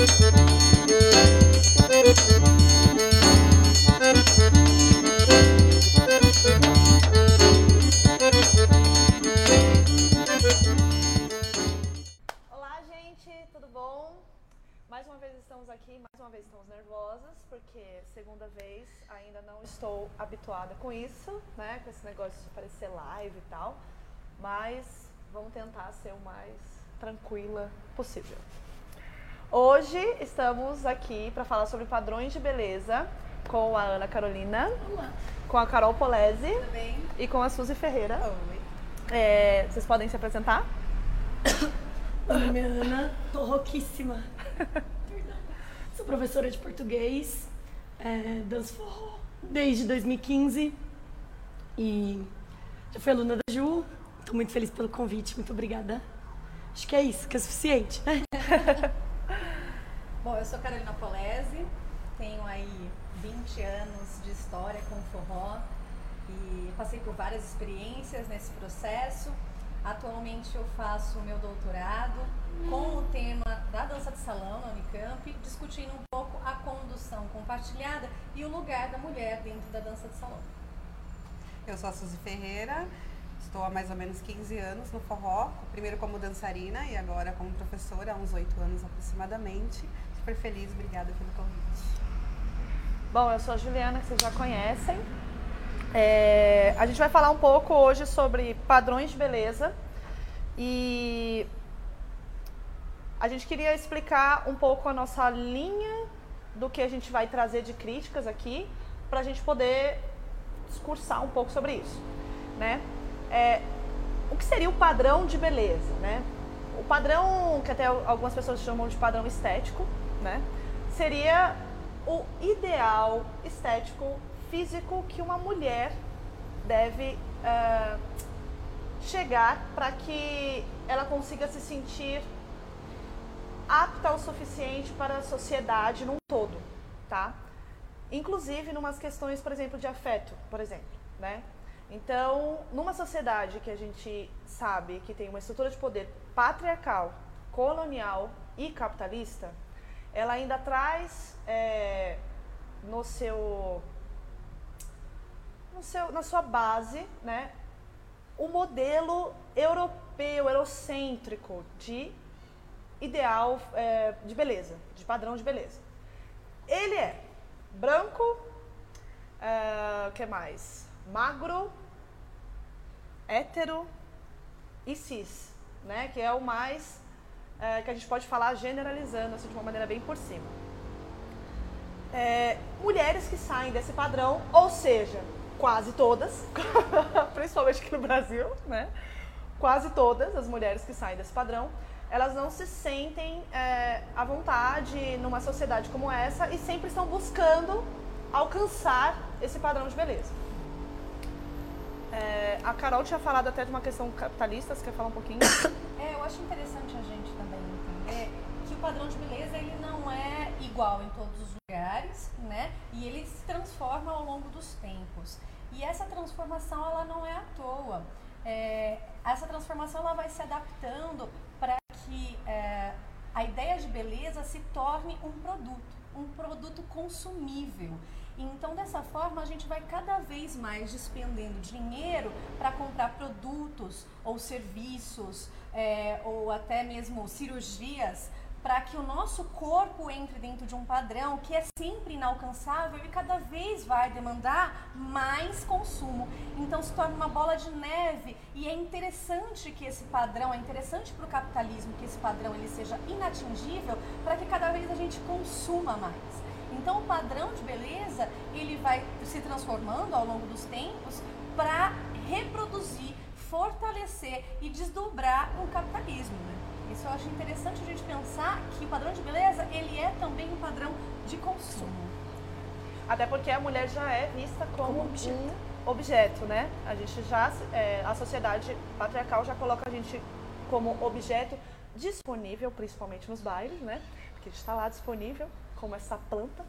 Olá, gente, tudo bom? Mais uma vez estamos aqui, mais uma vez estamos nervosas, porque segunda vez ainda não estou habituada com isso, né? Com esse negócio de parecer live e tal. Mas vamos tentar ser o mais tranquila possível. Hoje estamos aqui para falar sobre padrões de beleza com a Ana Carolina, Olá. com a Carol Polese e com a Suzy Ferreira. Oi. É, vocês podem se apresentar? Nome é Ana, tô rouquíssima. Sou professora de português, é, danço forró desde 2015 e já fui aluna da Ju. Tô muito feliz pelo convite, muito obrigada. Acho que é isso, que é suficiente, né? Bom, eu sou Carolina Polese, tenho aí 20 anos de história com forró e passei por várias experiências nesse processo. Atualmente eu faço o meu doutorado com o tema da dança de salão na Unicamp, discutindo um pouco a condução compartilhada e o lugar da mulher dentro da dança de salão. Eu sou a Suzy Ferreira, estou há mais ou menos 15 anos no forró, primeiro como dançarina e agora como professora, há uns 8 anos aproximadamente. Super feliz, obrigada pelo convite. Bom, eu sou a Juliana, que vocês já conhecem. É, a gente vai falar um pouco hoje sobre padrões de beleza e a gente queria explicar um pouco a nossa linha do que a gente vai trazer de críticas aqui para a gente poder discursar um pouco sobre isso, né? É, o que seria o padrão de beleza, né? O padrão que até algumas pessoas chamam de padrão estético, né? Seria o ideal estético físico que uma mulher deve ah, chegar para que ela consiga se sentir apta o suficiente para a sociedade num todo, tá? Inclusive numas questões, por exemplo, de afeto, por exemplo, né? Então, numa sociedade que a gente sabe que tem uma estrutura de poder patriarcal, colonial e capitalista, ela ainda traz é, no seu, no seu, na sua base, né, o modelo europeu, eurocêntrico de ideal é, de beleza, de padrão de beleza. Ele é branco, é, o que mais? Magro, hétero e cis, né? Que é o mais é, que a gente pode falar generalizando assim, de uma maneira bem por cima. É, mulheres que saem desse padrão, ou seja, quase todas, principalmente aqui no Brasil, né? Quase todas as mulheres que saem desse padrão, elas não se sentem é, à vontade numa sociedade como essa e sempre estão buscando alcançar esse padrão de beleza. É, a Carol tinha falado até de uma questão capitalista, você quer falar um pouquinho? É, eu acho interessante a gente também entender que o padrão de beleza ele não é igual em todos os lugares, né? E ele se transforma ao longo dos tempos. E essa transformação ela não é à toa. É, essa transformação ela vai se adaptando para que é, a ideia de beleza se torne um produto, um produto consumível. Então, dessa forma, a gente vai cada vez mais despendendo dinheiro para comprar produtos ou serviços é, ou até mesmo cirurgias para que o nosso corpo entre dentro de um padrão que é sempre inalcançável e cada vez vai demandar mais consumo. Então se torna uma bola de neve e é interessante que esse padrão, é interessante para o capitalismo que esse padrão ele seja inatingível para que cada vez a gente consuma mais. Então o padrão de beleza ele vai se transformando ao longo dos tempos para reproduzir, fortalecer e desdobrar o capitalismo. Né? Isso eu acho interessante a gente pensar que o padrão de beleza ele é também um padrão de consumo. Até porque a mulher já é vista como, Como objeto. um objeto, né? A gente já, é, a sociedade patriarcal já coloca a gente como objeto disponível, principalmente nos bailes, né? Porque a gente está lá disponível, como essa planta,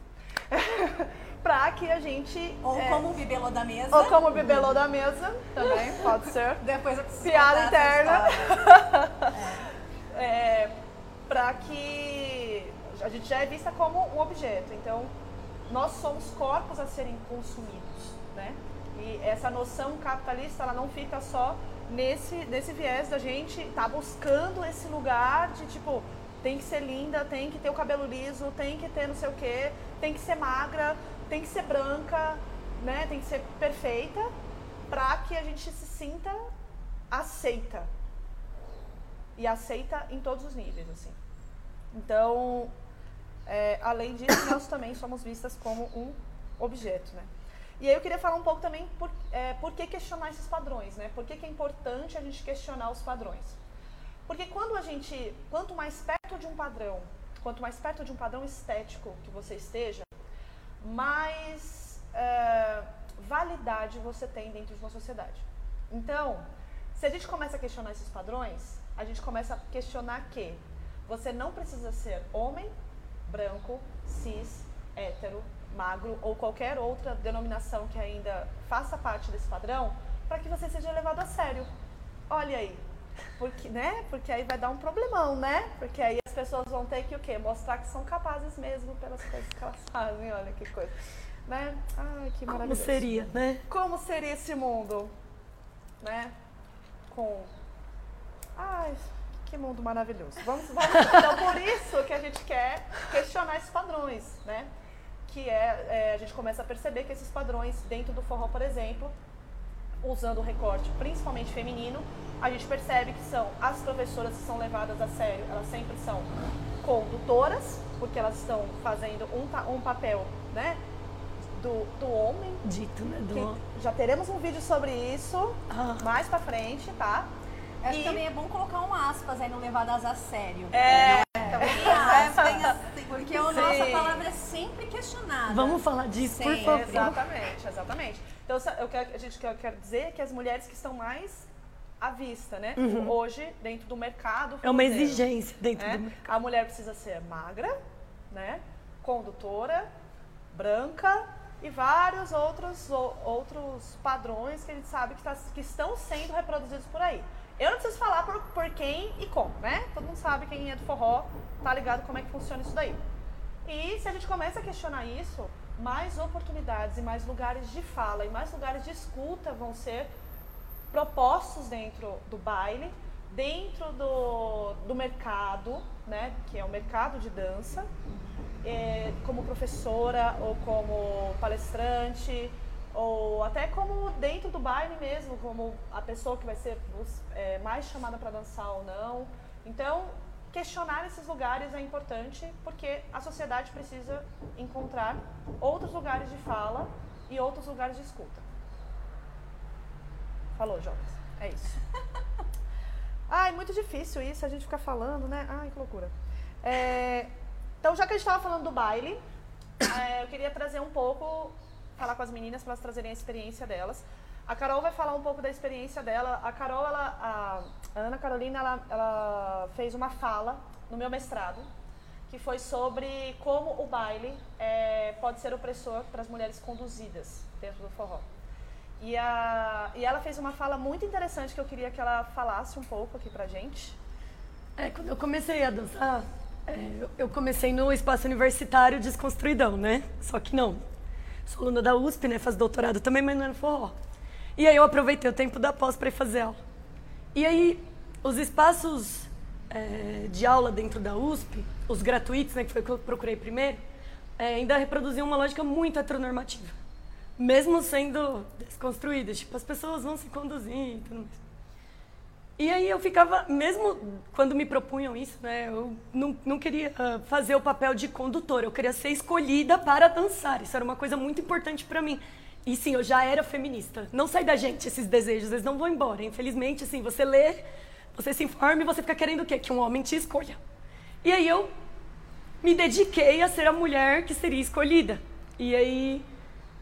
pra que a gente. Ou é, como o bibelô da mesa. ou como o bibelô da mesa, também pode ser. Depois eu preciso Piada interna. história. É, para que a gente já é vista como um objeto. Então, nós somos corpos a serem consumidos, né? E essa noção capitalista, ela não fica só nesse, nesse viés da gente estar tá buscando esse lugar de tipo, tem que ser linda, tem que ter o cabelo liso, tem que ter não sei o quê, tem que ser magra, tem que ser branca, né? Tem que ser perfeita para que a gente se sinta aceita. E aceita em todos os níveis, assim. Então, é, além disso, nós também somos vistas como um objeto, né? E aí eu queria falar um pouco também por, é, por que questionar esses padrões, né? Por que, que é importante a gente questionar os padrões? Porque quando a gente, quanto mais perto de um padrão, quanto mais perto de um padrão estético que você esteja, mais é, validade você tem dentro de uma sociedade. Então, se a gente começa a questionar esses padrões, a gente começa a questionar que você não precisa ser homem, branco, cis, hétero, magro ou qualquer outra denominação que ainda faça parte desse padrão para que você seja levado a sério. Olha aí, porque, né? Porque aí vai dar um problemão, né? Porque aí as pessoas vão ter que o quê? Mostrar que são capazes mesmo pelas coisas que elas fazem. Olha que coisa. Né? Ai, que maravilhoso. Como seria, né? Como seria esse mundo? Né? Com. Ai, que mundo maravilhoso. Vamos, vamos, então, por isso que a gente quer questionar esses padrões, né? Que é, é, a gente começa a perceber que esses padrões dentro do forró, por exemplo, usando o recorte principalmente feminino, a gente percebe que são as professoras que são levadas a sério, elas sempre são condutoras, porque elas estão fazendo um, um papel, né? Do, do homem. Dito, né? Do... Já teremos um vídeo sobre isso ah. mais pra frente, tá? Acho e... que também é bom colocar um aspas aí no Levadas a Sério. É, é. também é, assim, porque a nossa palavra é sempre questionada. Vamos falar disso, Sim, por favor. Exatamente, exatamente. Então, eu quero, a gente quer dizer que as mulheres que estão mais à vista, né? Uhum. Hoje, dentro do mercado. É uma exigência dentro né? do mercado. A mulher precisa ser magra, né? Condutora, branca e vários outros, outros padrões que a gente sabe que, tá, que estão sendo reproduzidos por aí. Eu não preciso falar por, por quem e como, né? Todo mundo sabe quem é do forró, tá ligado como é que funciona isso daí. E se a gente começa a questionar isso, mais oportunidades e mais lugares de fala e mais lugares de escuta vão ser propostos dentro do baile, dentro do, do mercado, né? Que é o mercado de dança, é, como professora ou como palestrante ou até como dentro do baile mesmo, como a pessoa que vai ser é, mais chamada para dançar ou não. Então, questionar esses lugares é importante porque a sociedade precisa encontrar outros lugares de fala e outros lugares de escuta. Falou, Jonas. É isso. Ai, muito difícil isso, a gente ficar falando, né? Ai, que loucura. É, então, já que a gente estava falando do baile, é, eu queria trazer um pouco falar com as meninas para elas trazerem a experiência delas. A Carol vai falar um pouco da experiência dela. A Carol, ela, a, Ana Carolina, ela, ela fez uma fala no meu mestrado que foi sobre como o baile é, pode ser opressor para as mulheres conduzidas dentro do forró. E, a, e ela fez uma fala muito interessante que eu queria que ela falasse um pouco aqui pra gente. É, quando eu comecei a dançar, é, eu comecei no espaço universitário desconstruidão, né? Só que não, Sou aluna da USP, né? Faço doutorado também, mas não é no forró. E aí eu aproveitei o tempo da pós para ir fazer aula. E aí, os espaços é, de aula dentro da USP, os gratuitos, né, que foi o que eu procurei primeiro, é, ainda reproduziam uma lógica muito heteronormativa. Mesmo sendo desconstruídas. Tipo, as pessoas vão se conduzir e tudo mais. E aí eu ficava, mesmo quando me propunham isso, né, eu não, não queria ah, fazer o papel de condutora, eu queria ser escolhida para dançar. Isso era uma coisa muito importante para mim. E sim, eu já era feminista. Não sai da gente esses desejos, eles não vão embora. Infelizmente, assim, você lê, você se informa e você fica querendo o quê? Que um homem te escolha. E aí eu me dediquei a ser a mulher que seria escolhida. E aí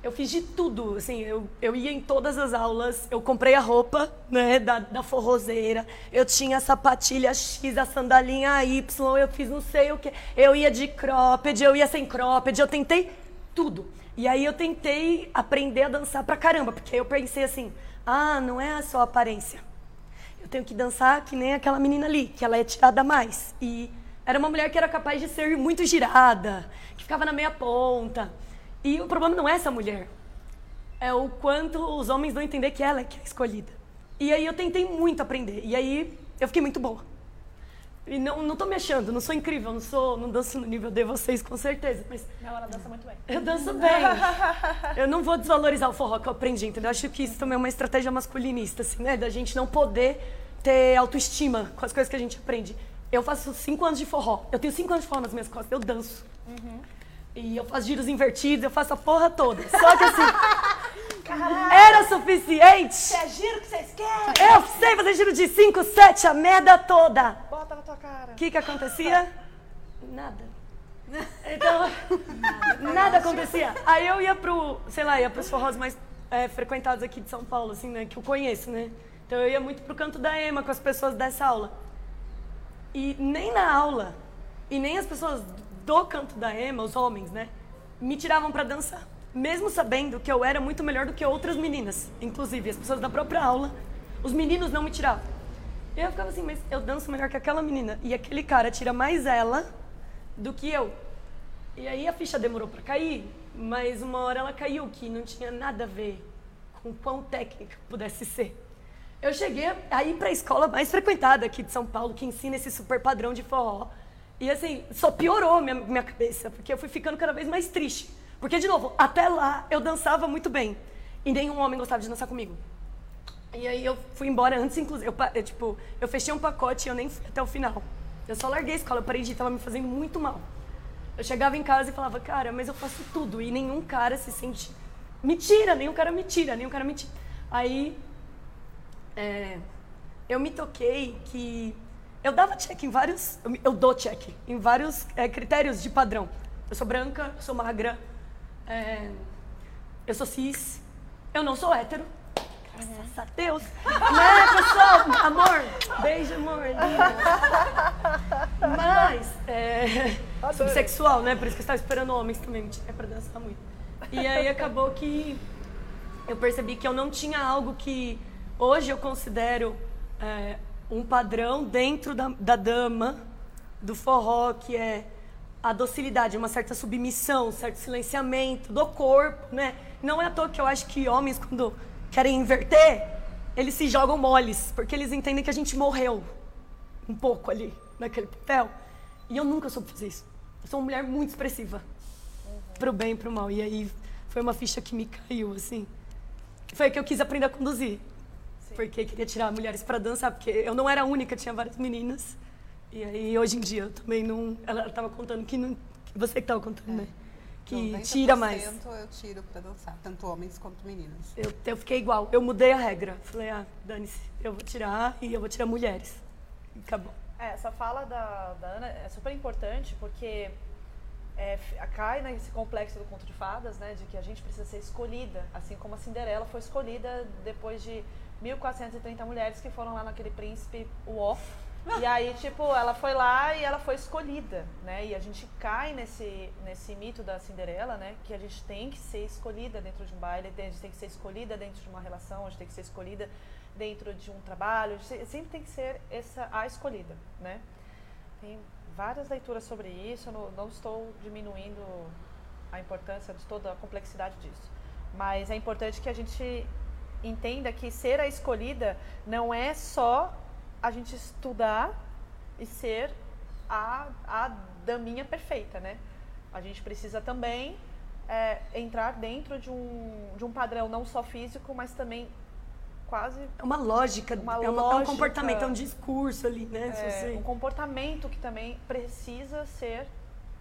eu fiz de tudo, assim, eu, eu ia em todas as aulas, eu comprei a roupa, né, da, da forrozeira, eu tinha a sapatilha X, a sandalinha Y, eu fiz não sei o que, eu ia de cropped, eu ia sem cropped, eu tentei tudo. E aí eu tentei aprender a dançar pra caramba, porque eu pensei assim, ah, não é só aparência. Eu tenho que dançar que nem aquela menina ali, que ela é tirada mais. E Era uma mulher que era capaz de ser muito girada, que ficava na meia ponta. E o problema não é essa mulher. É o quanto os homens vão entender que ela é que é escolhida. E aí eu tentei muito aprender. E aí eu fiquei muito boa. E não, não tô me achando, não sou incrível, não sou, não danço no nível de vocês, com certeza. Mas Não, ela dança muito bem. eu danço bem. Eu não vou desvalorizar o forró que eu aprendi, entendeu? Acho que isso também é uma estratégia masculinista, assim, né? Da gente não poder ter autoestima com as coisas que a gente aprende. Eu faço cinco anos de forró. Eu tenho cinco anos de forró nas minhas costas. Eu danço. E eu faço giros invertidos, eu faço a porra toda. Só que assim, era suficiente. É giro que vocês querem? Eu sei fazer giro de 5, 7, a merda toda. Bota na tua cara. O que que acontecia? Nada. Então, nada acontecia. Aí eu ia pro, sei lá, ia pros forrós mais é, frequentados aqui de São Paulo, assim, né, que eu conheço, né? Então eu ia muito pro canto da Ema com as pessoas dessa aula. E nem na aula, e nem as pessoas do canto da Ema, os homens, né, me tiravam pra dançar. Mesmo sabendo que eu era muito melhor do que outras meninas, inclusive as pessoas da própria aula, os meninos não me tiravam. Eu ficava assim, mas eu danço melhor que aquela menina. E aquele cara tira mais ela do que eu. E aí a ficha demorou pra cair, mas uma hora ela caiu, que não tinha nada a ver com quão técnica pudesse ser. Eu cheguei a ir pra escola mais frequentada aqui de São Paulo, que ensina esse super padrão de forró. E assim, só piorou minha, minha cabeça, porque eu fui ficando cada vez mais triste. Porque, de novo, até lá eu dançava muito bem. E nenhum homem gostava de dançar comigo. E aí eu fui embora antes, inclusive. Eu, tipo, eu fechei um pacote e eu nem fui até o final. Eu só larguei a escola, eu parei de ir, tava me fazendo muito mal. Eu chegava em casa e falava, cara, mas eu faço tudo. E nenhum cara se sente. Me tira, nenhum cara me tira, nenhum cara me tira. Aí. é, eu me toquei que. Eu dava check em vários. Eu, eu dou check em vários é, critérios de padrão. Eu sou branca, eu sou magra, é, eu sou cis, eu não sou hétero. Graças a Deus. Né, pessoal? Amor, beijo, amor. linda. Mas, é, subsexual, né? Por isso que eu estava esperando homens também tirar pra dançar muito. E aí acabou que eu percebi que eu não tinha algo que hoje eu considero é, um padrão dentro da, da dama, do forró, que é a docilidade, uma certa submissão, um certo silenciamento do corpo, né? Não é à toa que eu acho que homens, quando querem inverter, eles se jogam moles, porque eles entendem que a gente morreu um pouco ali, naquele papel. E eu nunca soube fazer isso. Eu sou uma mulher muito expressiva, pro bem e pro mal. E aí foi uma ficha que me caiu, assim. Foi que eu quis aprender a conduzir. Porque queria tirar mulheres para dançar, porque eu não era a única, tinha várias meninas. E aí hoje em dia eu também não. Ela estava contando que não. Você que estava contando, né? Que 90% tira mais. eu tiro pra dançar, tanto homens quanto meninas. Eu, eu fiquei igual. Eu mudei a regra. Falei, ah, dane-se, eu vou tirar e eu vou tirar mulheres. E acabou. É, essa fala da, da Ana é super importante porque é, cai nesse complexo do conto de fadas, né, de que a gente precisa ser escolhida, assim como a Cinderela foi escolhida depois de 1430 mulheres que foram lá naquele príncipe Uó. E aí, tipo, ela foi lá e ela foi escolhida, né? E a gente cai nesse, nesse mito da Cinderela, né? Que a gente tem que ser escolhida dentro de um baile, a gente tem que ser escolhida dentro de uma relação, a gente tem que ser escolhida dentro de um trabalho, sempre tem que ser essa a escolhida, né? Tem várias leituras sobre isso, não, não estou diminuindo a importância de toda a complexidade disso. Mas é importante que a gente entenda que ser a escolhida não é só a gente estudar e ser a, a daminha perfeita, né? A gente precisa também é, entrar dentro de um, de um padrão não só físico, mas também quase É uma lógica, Uma é, uma- é um lógica. comportamento, é um discurso ali, né? é, um comportamento que também precisa ser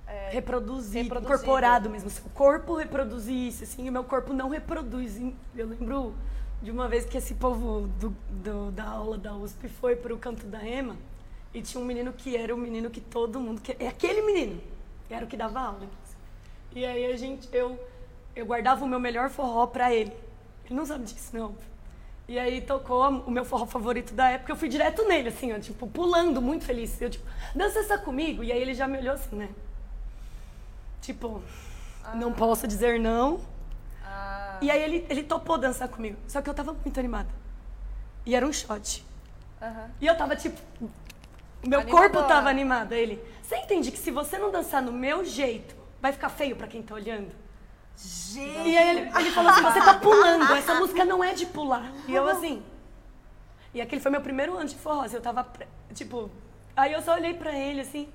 é, reproduzido, reproduzido. incorporado mesmo. Se o corpo reproduzisse, assim, o meu corpo não reproduz. Eu lembro de uma vez que esse povo do, do- da aula da USP foi para o canto da EMA e tinha um menino que era o menino que todo mundo... Que, é aquele menino, era o que dava aula. E aí a gente, eu, eu guardava o meu melhor forró para ele. Ele não sabe disso, não. E aí tocou o meu forró favorito da época, eu fui direto nele, assim, ó, tipo, pulando, muito feliz. Eu, tipo, dança essa comigo? E aí ele já me olhou assim, né? Tipo, não posso dizer não. Ah, E aí ele, ele topou dançar comigo. Só que eu tava muito animada. E era um shot. aham. E eu tava tipo. Meu Animadora. corpo tava animado. Ele, você entende que se você não dançar no meu jeito, vai ficar feio pra quem tá olhando? Gente! E aí ele, ele falou assim, você tá pulando, essa música não é de pular. E eu assim... E aquele foi meu primeiro ano de forró, assim, eu tava, tipo... Aí eu só olhei pra ele, assim,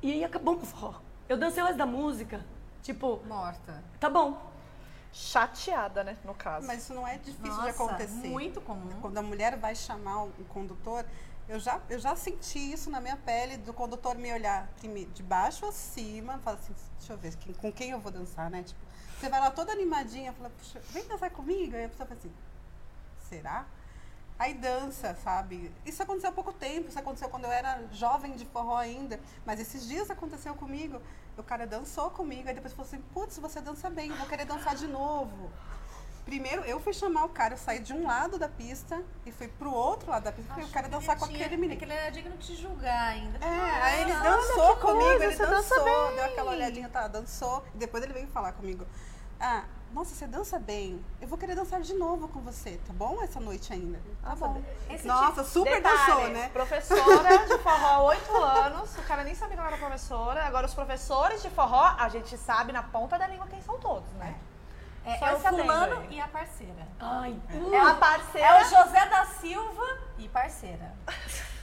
e aí acabou meu forró. Eu dancei o resto da música, tipo, Morta. tá bom. Chateada, né, no caso. Mas isso não é difícil Nossa, de acontecer. muito comum. Quando a mulher vai chamar um condutor, eu já, eu já senti isso na minha pele, do condutor me olhar de baixo a cima, falar assim, deixa eu ver quem- com quem eu vou dançar, né? Tipo, você vai lá toda animadinha, fala, puxa, vem dançar comigo? Aí a pessoa fala assim, será? Aí dança, sabe? Isso aconteceu há pouco tempo, isso aconteceu quando eu era jovem de forró ainda, mas esses dias aconteceu comigo. O cara dançou comigo, aí depois falou assim, putz, você dança bem, eu vou querer dançar de novo. Primeiro, eu fui chamar o cara, eu saí de um lado da pista e fui pro outro lado da pista, porque eu quero dançar com aquele menino. É que ele era digno de te julgar ainda. É, aí ele Ah, dançou comigo, coisa, ele dança dançou, bem. deu aquela olhadinha, tá, dançou. E depois ele veio falar comigo. Ah, nossa, você dança bem. Eu vou querer dançar de novo com você, tá bom? Essa noite ainda. Tá Nossa, bom. Esse Nossa, super Detalhe, dançou, né? Professora de forró, oito anos. O cara nem sabia que ela era professora. Agora, os professores de forró, a gente sabe na ponta da língua quem são todos, né? É, Só é o fulano e a parceira. Ai, É a parceira. É o José da Silva e parceira.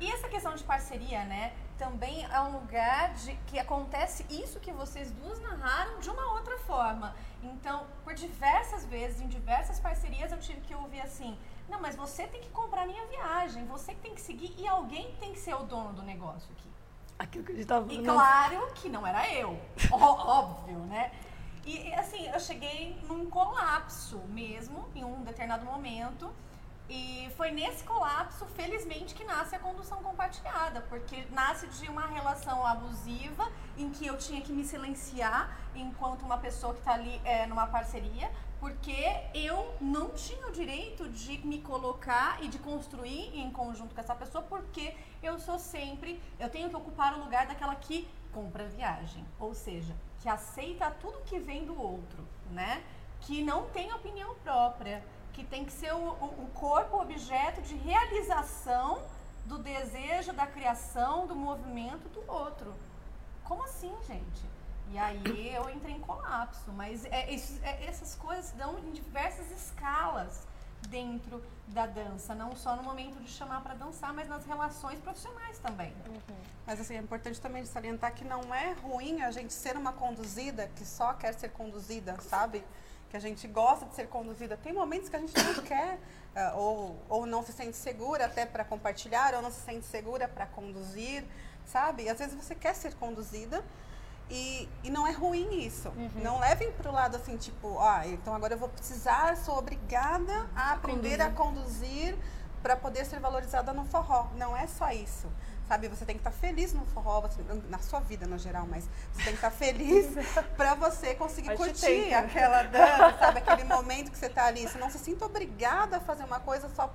E essa questão de parceria, né? Também é um lugar de que acontece isso que vocês duas narraram de uma outra forma. Então, por diversas vezes, em diversas parcerias, eu tive que ouvir assim: não, mas você tem que comprar minha viagem, você tem que seguir e alguém tem que ser o dono do negócio aqui. aquilo que a gente tava E falando. claro que não era eu, óbvio, né? E, assim, eu cheguei num colapso mesmo, em um determinado momento. E foi nesse colapso, felizmente, que nasce a condução compartilhada, porque nasce de uma relação abusiva em que eu tinha que me silenciar enquanto uma pessoa que está ali é, numa parceria, porque eu não tinha o direito de me colocar e de construir em conjunto com essa pessoa, porque eu sou sempre, eu tenho que ocupar o lugar daquela que compra viagem, ou seja, que aceita tudo que vem do outro, né? Que não tem opinião própria, que tem que ser o, o- o corpo objeto de realização do desejo, da criação, do movimento do outro. Como assim, gente? E aí eu entrei em colapso, mas é, isso- é- essas coisas se dão em diversas escalas dentro da dança, não só no momento de chamar para dançar, mas nas relações profissionais também. Mas assim, é importante também salientar que não é ruim a gente ser uma conduzida que só quer ser conduzida, sabe? Que a gente gosta de ser conduzida. Tem momentos que a gente não quer, ah, ou, ou não se sente segura até para compartilhar, ou não se sente segura para conduzir, sabe? Às vezes você quer ser conduzida e, e não é ruim isso. Não levem para o lado assim, tipo, ah, então agora eu vou precisar, sou obrigada a aprender a conduzir para poder ser valorizada no forró. Não é só isso. Sabe, você tem que estar feliz no forró, você- na sua vida no geral, mas você tem que estar feliz para você conseguir A gente curtir tenta. aquela dança, sabe, aquele momento que você está ali. Você não se sinta obrigada a fazer uma coisa só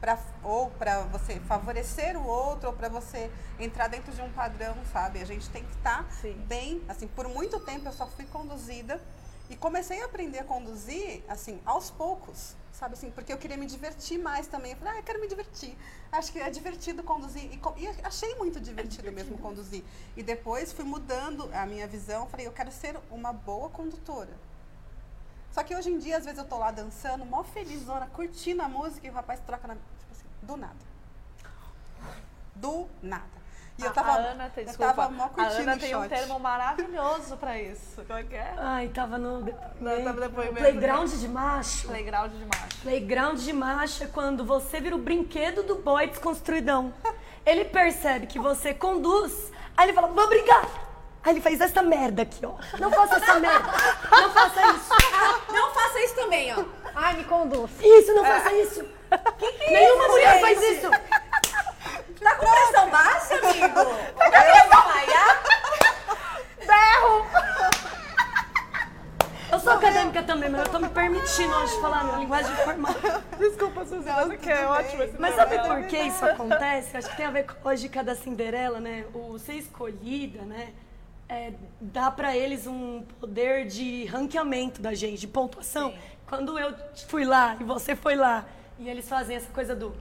pra, ou para você favorecer o outro, ou para você entrar dentro de um padrão, sabe? A gente tem que estar Sim. bem, assim, por muito tempo eu só fui conduzida e comecei a aprender a conduzir, assim, aos poucos, sabe assim, porque eu queria me divertir mais também. Eu falei, ah, eu quero me divertir. Acho que é divertido conduzir. E, co- e achei muito divertido, mesmo conduzir. E depois fui mudando a minha visão, falei, eu quero ser uma boa condutora. Só que hoje em dia, às vezes eu tô lá dançando, mó felizona, curtindo a música e o rapaz troca na. Tipo assim, do nada. Do nada. E eu A- tava. a Ana tem, eu desculpa, tava mó a curtindo Ana o tem um termo maravilhoso pra isso. Como é que é? Ai, tava no Não, tava depoimento. playground de macho. Playground de macho. Playground de macho é quando você vira o brinquedo do boy desconstruidão. Ele percebe que você conduz, aí ele fala, vou brigar. Aí ele faz essa merda aqui, ó. Não faça essa merda. Não faça isso. Não faça isso também, ó. Ai, me conduz. Isso, não faça isso. Nenhuma mulher faz isso. Tá com pressão baixa, amigo? Tá querendo desmaiar? Eu sou acadêmica também, mas eu tô me permitindo hoje falar na linguagem formal. Desculpa, Suzana, que é ótimo esse Mas sabe por que isso acontece? Acho que tem a ver com a lógica da Cinderela, né? O ser escolhida, né? É, dá pra eles um poder de ranqueamento da gente, de pontuação. Sim. Quando eu fui lá e você foi lá, e eles fazem essa coisa do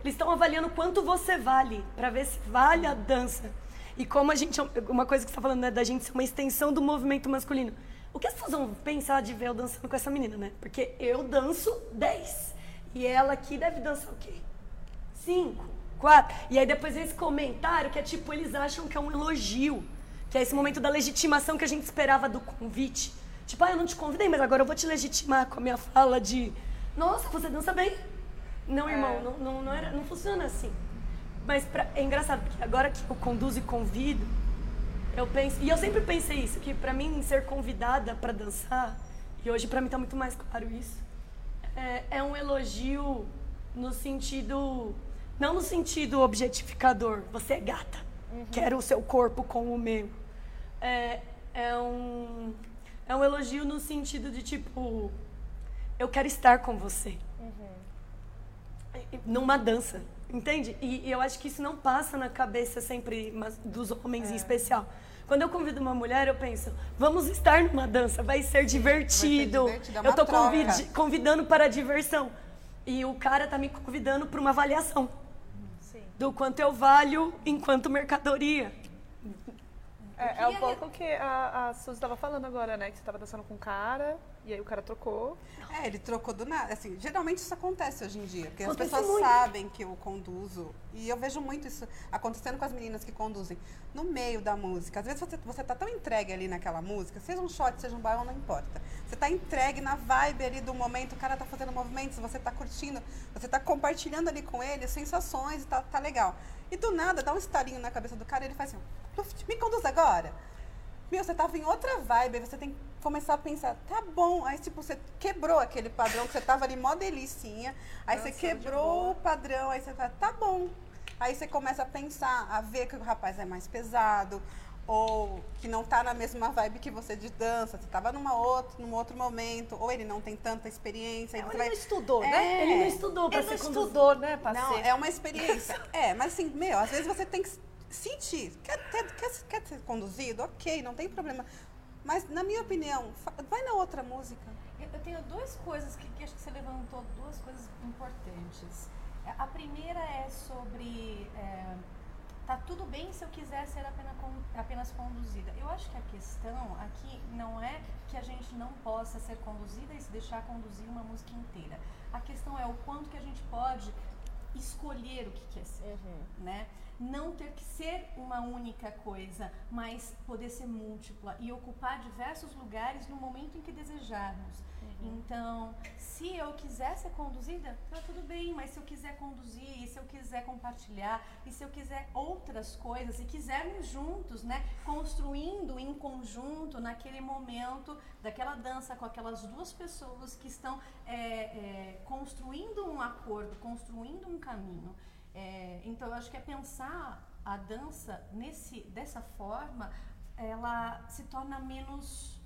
Eles estão avaliando quanto você vale, para ver se vale a dança. E como a gente. Uma coisa que você está falando, né, da gente ser uma extensão do movimento masculino. O que as pessoas vão pensar de ver eu dançando com essa menina, né? Porque eu danço 10. E ela aqui deve dançar o quê? 5, 4. E aí depois esse comentário que é tipo, eles acham que é um elogio. Que é esse momento da legitimação que a gente esperava do convite. Tipo, ah, eu não te convidei, mas agora eu vou te legitimar com a minha fala de nossa, você dança bem. Não, irmão, é. não, não, não, era, não funciona assim. Mas pra, é engraçado, porque agora que eu conduzo e convido, eu penso, e eu sempre pensei isso, que para mim ser convidada para dançar, e hoje para mim tá muito mais claro isso, é, é um elogio no sentido, não no sentido objetificador, você é gata, uhum. quero o seu corpo com o meu. É, é, um, é um elogio no sentido de tipo, eu quero estar com você. Uhum. Numa dança, entende? E, e, eu acho que isso não passa na cabeça sempre mas, dos homens é. em especial. Quando eu convido uma mulher, eu penso, vamos estar numa dança, vai ser divertido. Vai ser divertido é eu estou convid convidando para a diversão. E o cara está me convidando para uma avaliação. Sim. Do quanto eu valho enquanto mercadoria. É, é um pouco que a, a Suzy estava falando agora, né? Que você estava dançando com um cara e aí o cara trocou. É, ele trocou do nada. Assim, geralmente isso acontece hoje em dia, porque acontece as pessoas muito. sabem que eu conduzo. E eu vejo muito isso acontecendo com as meninas que conduzem no meio da música. Às vezes você, você tá tão entregue ali naquela música, seja um shot, seja um baile, não importa. Você tá entregue na vibe ali do momento, o cara tá fazendo movimentos, você tá curtindo, você tá compartilhando ali com ele sensações, tá, tá legal. E do nada, dá um estalinho na cabeça do cara e ele faz assim, me conduz agora. Meu, você tava em outra vibe, aí você tem que começar a pensar, tá bom. Aí, tipo, você quebrou aquele padrão, que você tava ali mó delicinha. Aí Nossa, você quebrou o padrão, aí você fala, tá bom. Aí você começa a pensar, a ver que o rapaz é mais pesado, ou que não tá na mesma vibe que você de dança, você tava numa outro, num outro momento, ou ele não tem tanta experiência. É, ele vai... não estudou, é, né? Ele não estudou pra ele ser não estudou, né, Não, é uma experiência. é, mas assim, meu, às vezes você tem que sentir. Quer, quer, quer, quer ser conduzido? Ok, não tem problema. Mas, na minha opinião, vai na outra música. Eu, tenho duas coisas que, que, acho que você levantou, duas coisas importantes. É, a primeira é sobre. É, tá tudo bem se eu quiser ser apenas, apenas conduzida. Eu acho que a questão aqui não é que a gente não possa ser conduzida e se deixar conduzir uma música inteira. A questão é o quanto que a gente pode escolher o que quer ser, uhum. né? Não ter que ser uma única coisa, mas poder ser múltipla e ocupar diversos lugares no momento em que desejarmos. Uhum. Então, se eu quiser ser conduzida, tá tudo bem, mas se eu quiser conduzir, e se eu quiser compartilhar, e se eu quiser outras coisas, e quisermos juntos, né, construindo em conjunto naquele momento daquela dança com aquelas duas pessoas que estão é, é, construindo um acordo, construindo um caminho. É, então, eu acho que é pensar a dança nesse, dessa forma, ela se torna menos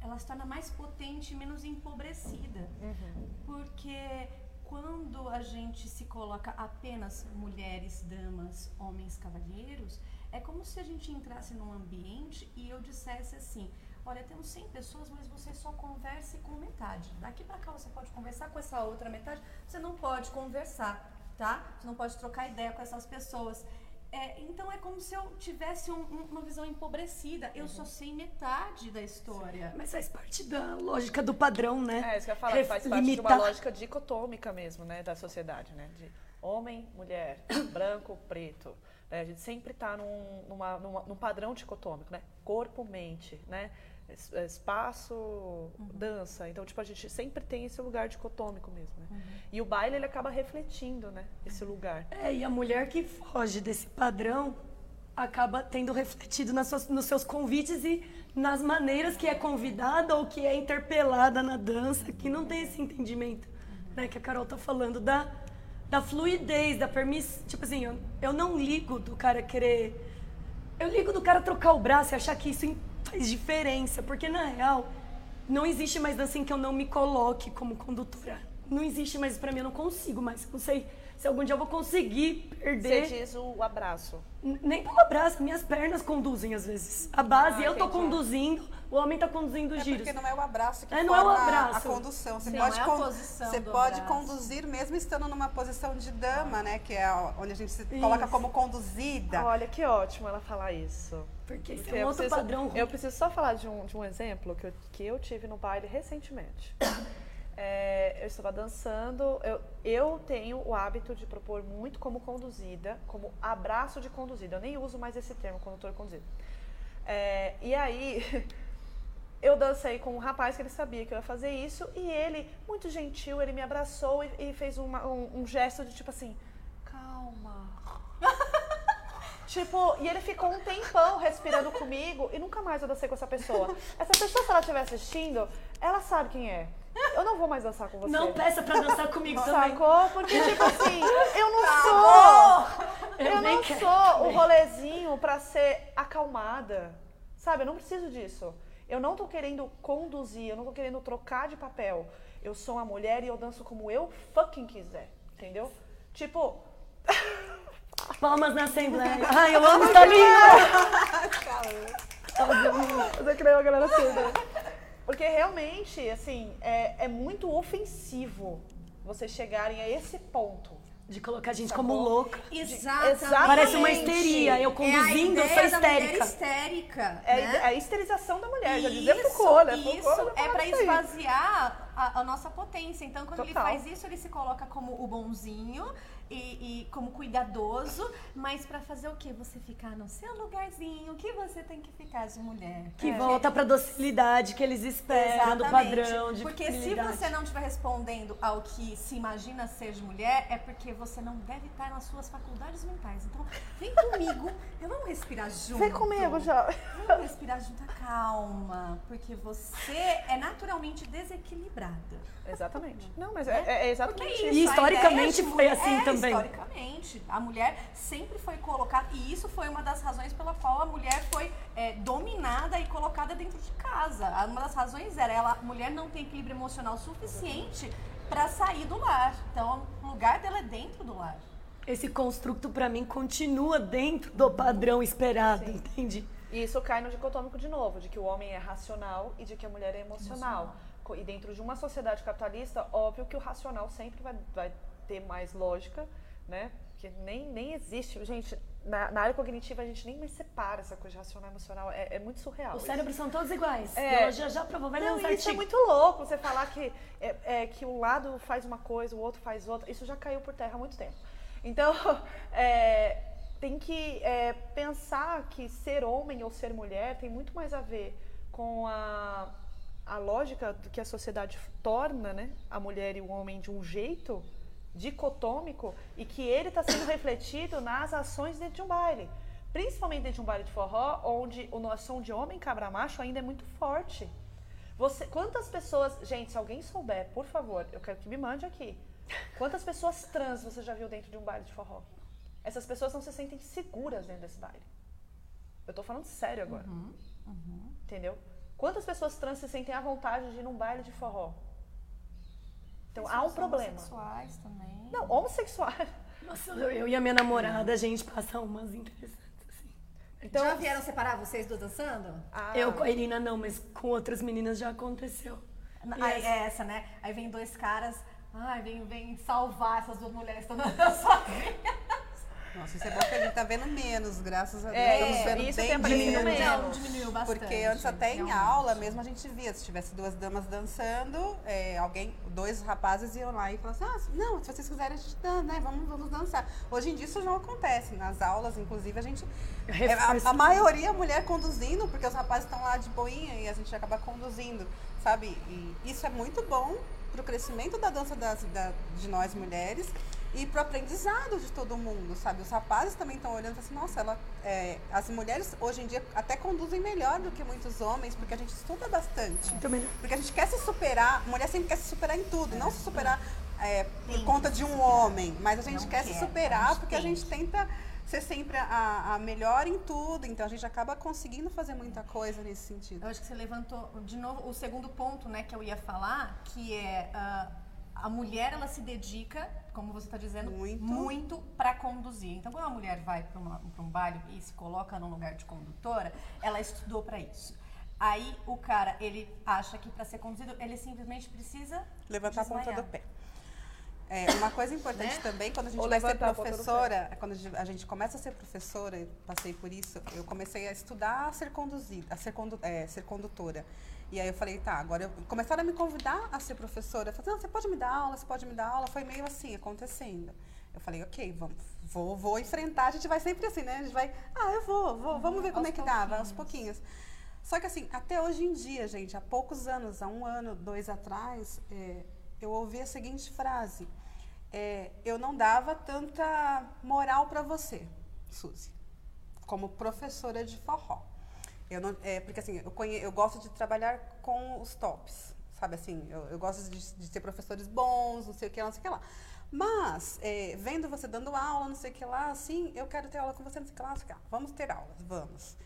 ela se torna mais potente menos empobrecida. Uhum. Porque quando a gente se coloca apenas mulheres, damas, homens, cavalheiros, é como se a gente entrasse num ambiente e eu dissesse assim: olha, temos 100 pessoas, mas você só converse com metade. Daqui para cá você pode conversar com essa outra metade, você não pode conversar, tá? Você não pode trocar ideia com essas pessoas. É, então é como se eu tivesse um, uma visão empobrecida. Eu uhum. só sei metade da história. Sim. Mas faz parte da lógica do padrão, né? É, isso que eu ia falar, faz parte limitar. de uma lógica dicotômica mesmo, né? Da sociedade, né? De homem, mulher, branco, preto. Né? A gente sempre está num, numa, numa, num padrão dicotômico, né? Corpo, mente, né? É, espaço, uhum. dança. Então, tipo, a gente sempre tem esse lugar dicotômico mesmo, né? Uhum. E o baile, ele acaba refletindo, né? Esse lugar. É, e a mulher que foge desse padrão acaba tendo refletido nas suas, nos seus convites e nas maneiras que é convidada ou que é interpelada na dança, que não tem esse entendimento, uhum. né? Que a Carol tá falando da, da fluidez, da permissão. Tipo assim, eu, eu não ligo do cara querer... Eu ligo do cara trocar o braço e achar que isso faz diferença, porque na real não existe mais dança em que eu não me coloque como condutora. Não existe mais para mim, eu não consigo mais. Não sei se algum dia eu vou conseguir perder. Você diz o abraço. Nem pelo abraço, minhas pernas conduzem às vezes. A base ah, eu tô conduzindo o homem tá conduzindo os É giros. porque não é o abraço que É, não é o abraço. a condução. Você Não pode, é a con- você pode abraço. conduzir mesmo estando numa posição de dama, né? Que é onde a gente se coloca Isso. como conduzida. Olha, que ótimo ela falar isso. Porque esse Porque é um eu outro preciso, padrão ruim. Eu preciso só falar de um, de um exemplo que eu, que eu tive no baile recentemente. É, eu estava dançando, eu, eu tenho o hábito de propor muito como conduzida, como abraço de conduzida. Eu nem uso mais esse termo, condutor conduzida. É, e aí, eu dancei com um rapaz que ele sabia que eu ia fazer isso, e ele, muito gentil, ele me abraçou e, e fez uma- um, um gesto de tipo assim, calma. Tipo, e ele ficou um tempão respirando comigo e nunca mais eu dancei com essa pessoa. Essa pessoa, se ela estiver assistindo, ela sabe quem é. Eu não vou mais dançar com você. Não peça pra dançar comigo também. Sacou? Porque, tipo assim, eu não sou. Eu, Eu nem não sou o também. rolezinho pra ser acalmada. Sabe? Eu não preciso disso. Eu não tô querendo conduzir, eu não tô querendo trocar de papel. Eu sou uma mulher e eu danço como eu fucking quiser. Entendeu? Tipo, Palmas na Assembleia. Ai, eu amo essa linda. Você criou a galera toda. Porque realmente, assim, é, é muito ofensivo vocês chegarem a esse ponto. De colocar a gente Sacou? como louca. Exatamente. Parece uma histeria, eu conduzindo, é eu sou histérica. histérica. É, né? é a esterilização da mulher, já Isso, dizia Foucault, né? isso Foucault já é para esvaziar a, a nossa potência. Então, quando ele Total. faz isso, ele se coloca como o bonzinho e, e como cuidadoso, mas para fazer o quê? Você ficar no seu lugarzinho, que você tem que ficar de mulher. Que É. volta pra docilidade que eles esperam, do padrão de Porque se você não estiver respondendo ao que se imagina ser de mulher, é porque você não deve estar nas suas faculdades mentais. Então, vem comigo, eu vamos respirar junto. Vem comigo, jovem. Vamos respirar junto, calma, porque você é naturalmente desequilibrada. Exatamente. Não, mas é, é exatamente Porque isso. E historicamente foi assim é, também. Historicamente, a mulher sempre foi colocada, e isso foi uma das razões pela qual a mulher foi é, dominada e colocada dentro de casa. Uma das razões era ela, a mulher não tem equilíbrio emocional suficiente para sair do lar. Então, o lugar dela é dentro do lar. Esse construto pra mim continua dentro do padrão esperado, entende? E isso cai no dicotômico de novo, de que o homem é racional e de que a mulher é emocional. Co- E dentro de uma sociedade capitalista, óbvio que o racional sempre vai, vai ter mais lógica, né? Porque nem, nem existe. Gente, na, na área cognitiva a gente nem mais separa essa coisa de racional emocional. É, é muito surreal. Os cérebros são todos iguais. É. Ela já provou, vai Não, isso é artigos. muito louco, você falar que, é, é, que um lado faz uma coisa, o outro faz outra. Isso já caiu por terra há muito tempo. Então, é, tem que é, pensar que ser homem ou ser mulher tem muito mais a ver com a, a lógica do que a sociedade torna né, a mulher e o homem de um jeito dicotômico e que ele está sendo refletido nas ações dentro de um baile. Principalmente dentro de um baile de forró, onde o noção de homem cabra macho ainda é muito forte. Você, quantas pessoas, gente, se alguém souber, por favor, eu quero que me mande aqui. Quantas pessoas trans você já viu dentro de um baile de forró? Essas pessoas não se sentem seguras dentro desse baile. Eu tô falando sério agora. Entendeu? Quantas pessoas trans se sentem à vontade de ir num baile de forró? Então há um problema. homossexuais também. Não, homossexuais. Nossa, eu e a minha namorada, a gente passa umas interessantes, assim. Então, Já vieram separar vocês duas dançando? ah, Eu com a Irina não, mas com outras meninas já aconteceu. Aí, essa- é essa, né? Aí vem dois caras, ai, vem, vem salvar essas duas mulheres que estão sozinhas. Nossa, isso é bom que a gente tá vendo menos, graças a Deus. É, Estamos vendo isso bem tem aparecido menos. menos. Não, diminuiu bastante. Porque antes até em aula mesmo a gente via, se tivesse duas damas dançando, é, alguém, dois rapazes iam lá e falavam assim, ah, não, se vocês quiserem a gente dança, né? Vamos, vamos dançar. Hoje em dia isso já acontece. Nas aulas, inclusive, a gente. é, a, a maioria é mulher conduzindo, porque os rapazes estão lá de boinha e a gente acaba conduzindo, sabe? E isso é muito bom pro crescimento da dança das- da- de nós mulheres e pro aprendizado de todo mundo, sabe? Os rapazes também estão olhando e falam assim, nossa, ela, é, as mulheres hoje em dia até conduzem melhor do que muitos homens, porque a gente estuda bastante. Melhor. Porque a gente quer se superar, a mulher sempre quer se superar em tudo, não se superar é, por conta de um homem, mas a gente Não quer se quer, superar a porque a tem gente tenta ser sempre a, a melhor em tudo, então a gente acaba conseguindo fazer muita coisa nesse sentido. Eu acho que você levantou de novo o segundo ponto, né, que eu ia falar, que é ah, a mulher ela se dedica, como você está dizendo, Muito. muito para conduzir. Então, quando a mulher vai para um baile e se coloca num lugar de condutora, ela estudou para isso. Aí o cara, ele acha que para ser conduzido, ele simplesmente precisa Levantar a ponta desmaiar. do pé. É, uma coisa importante Né? também, quando a gente Ou vai ser a professora, quando a gente, começa a ser professora, eu passei por isso, eu comecei a estudar a ser conduzida, a ser, condu, é, ser condutora. E aí eu falei, tá, agora eu, começaram a me convidar a ser professora. Eu falei, não, você pode me dar aula, você pode me dar aula. Foi meio assim, acontecendo. Eu falei, ok, vamos, vou, vou enfrentar, a gente vai sempre assim, né? A gente vai, ah, eu vou, vou vamos ver como é que dá, vai aos pouquinhos. Só que assim, até hoje em dia, gente, há poucos anos, há um ano, dois atrás, é, eu ouvi a seguinte frase: é, eu não dava tanta moral para você, Suzy, como professora de forró. Eu não, é, porque assim, eu, conhe, eu gosto de trabalhar com os tops, sabe assim, eu, eu gosto de, de ter professores bons, não sei o que lá, não sei o que lá. Mas, é, vendo você dando aula, não sei o que lá, assim, eu quero ter aula com você, não sei o que lá, não sei o que lá. Vamos ter aulas, vamos.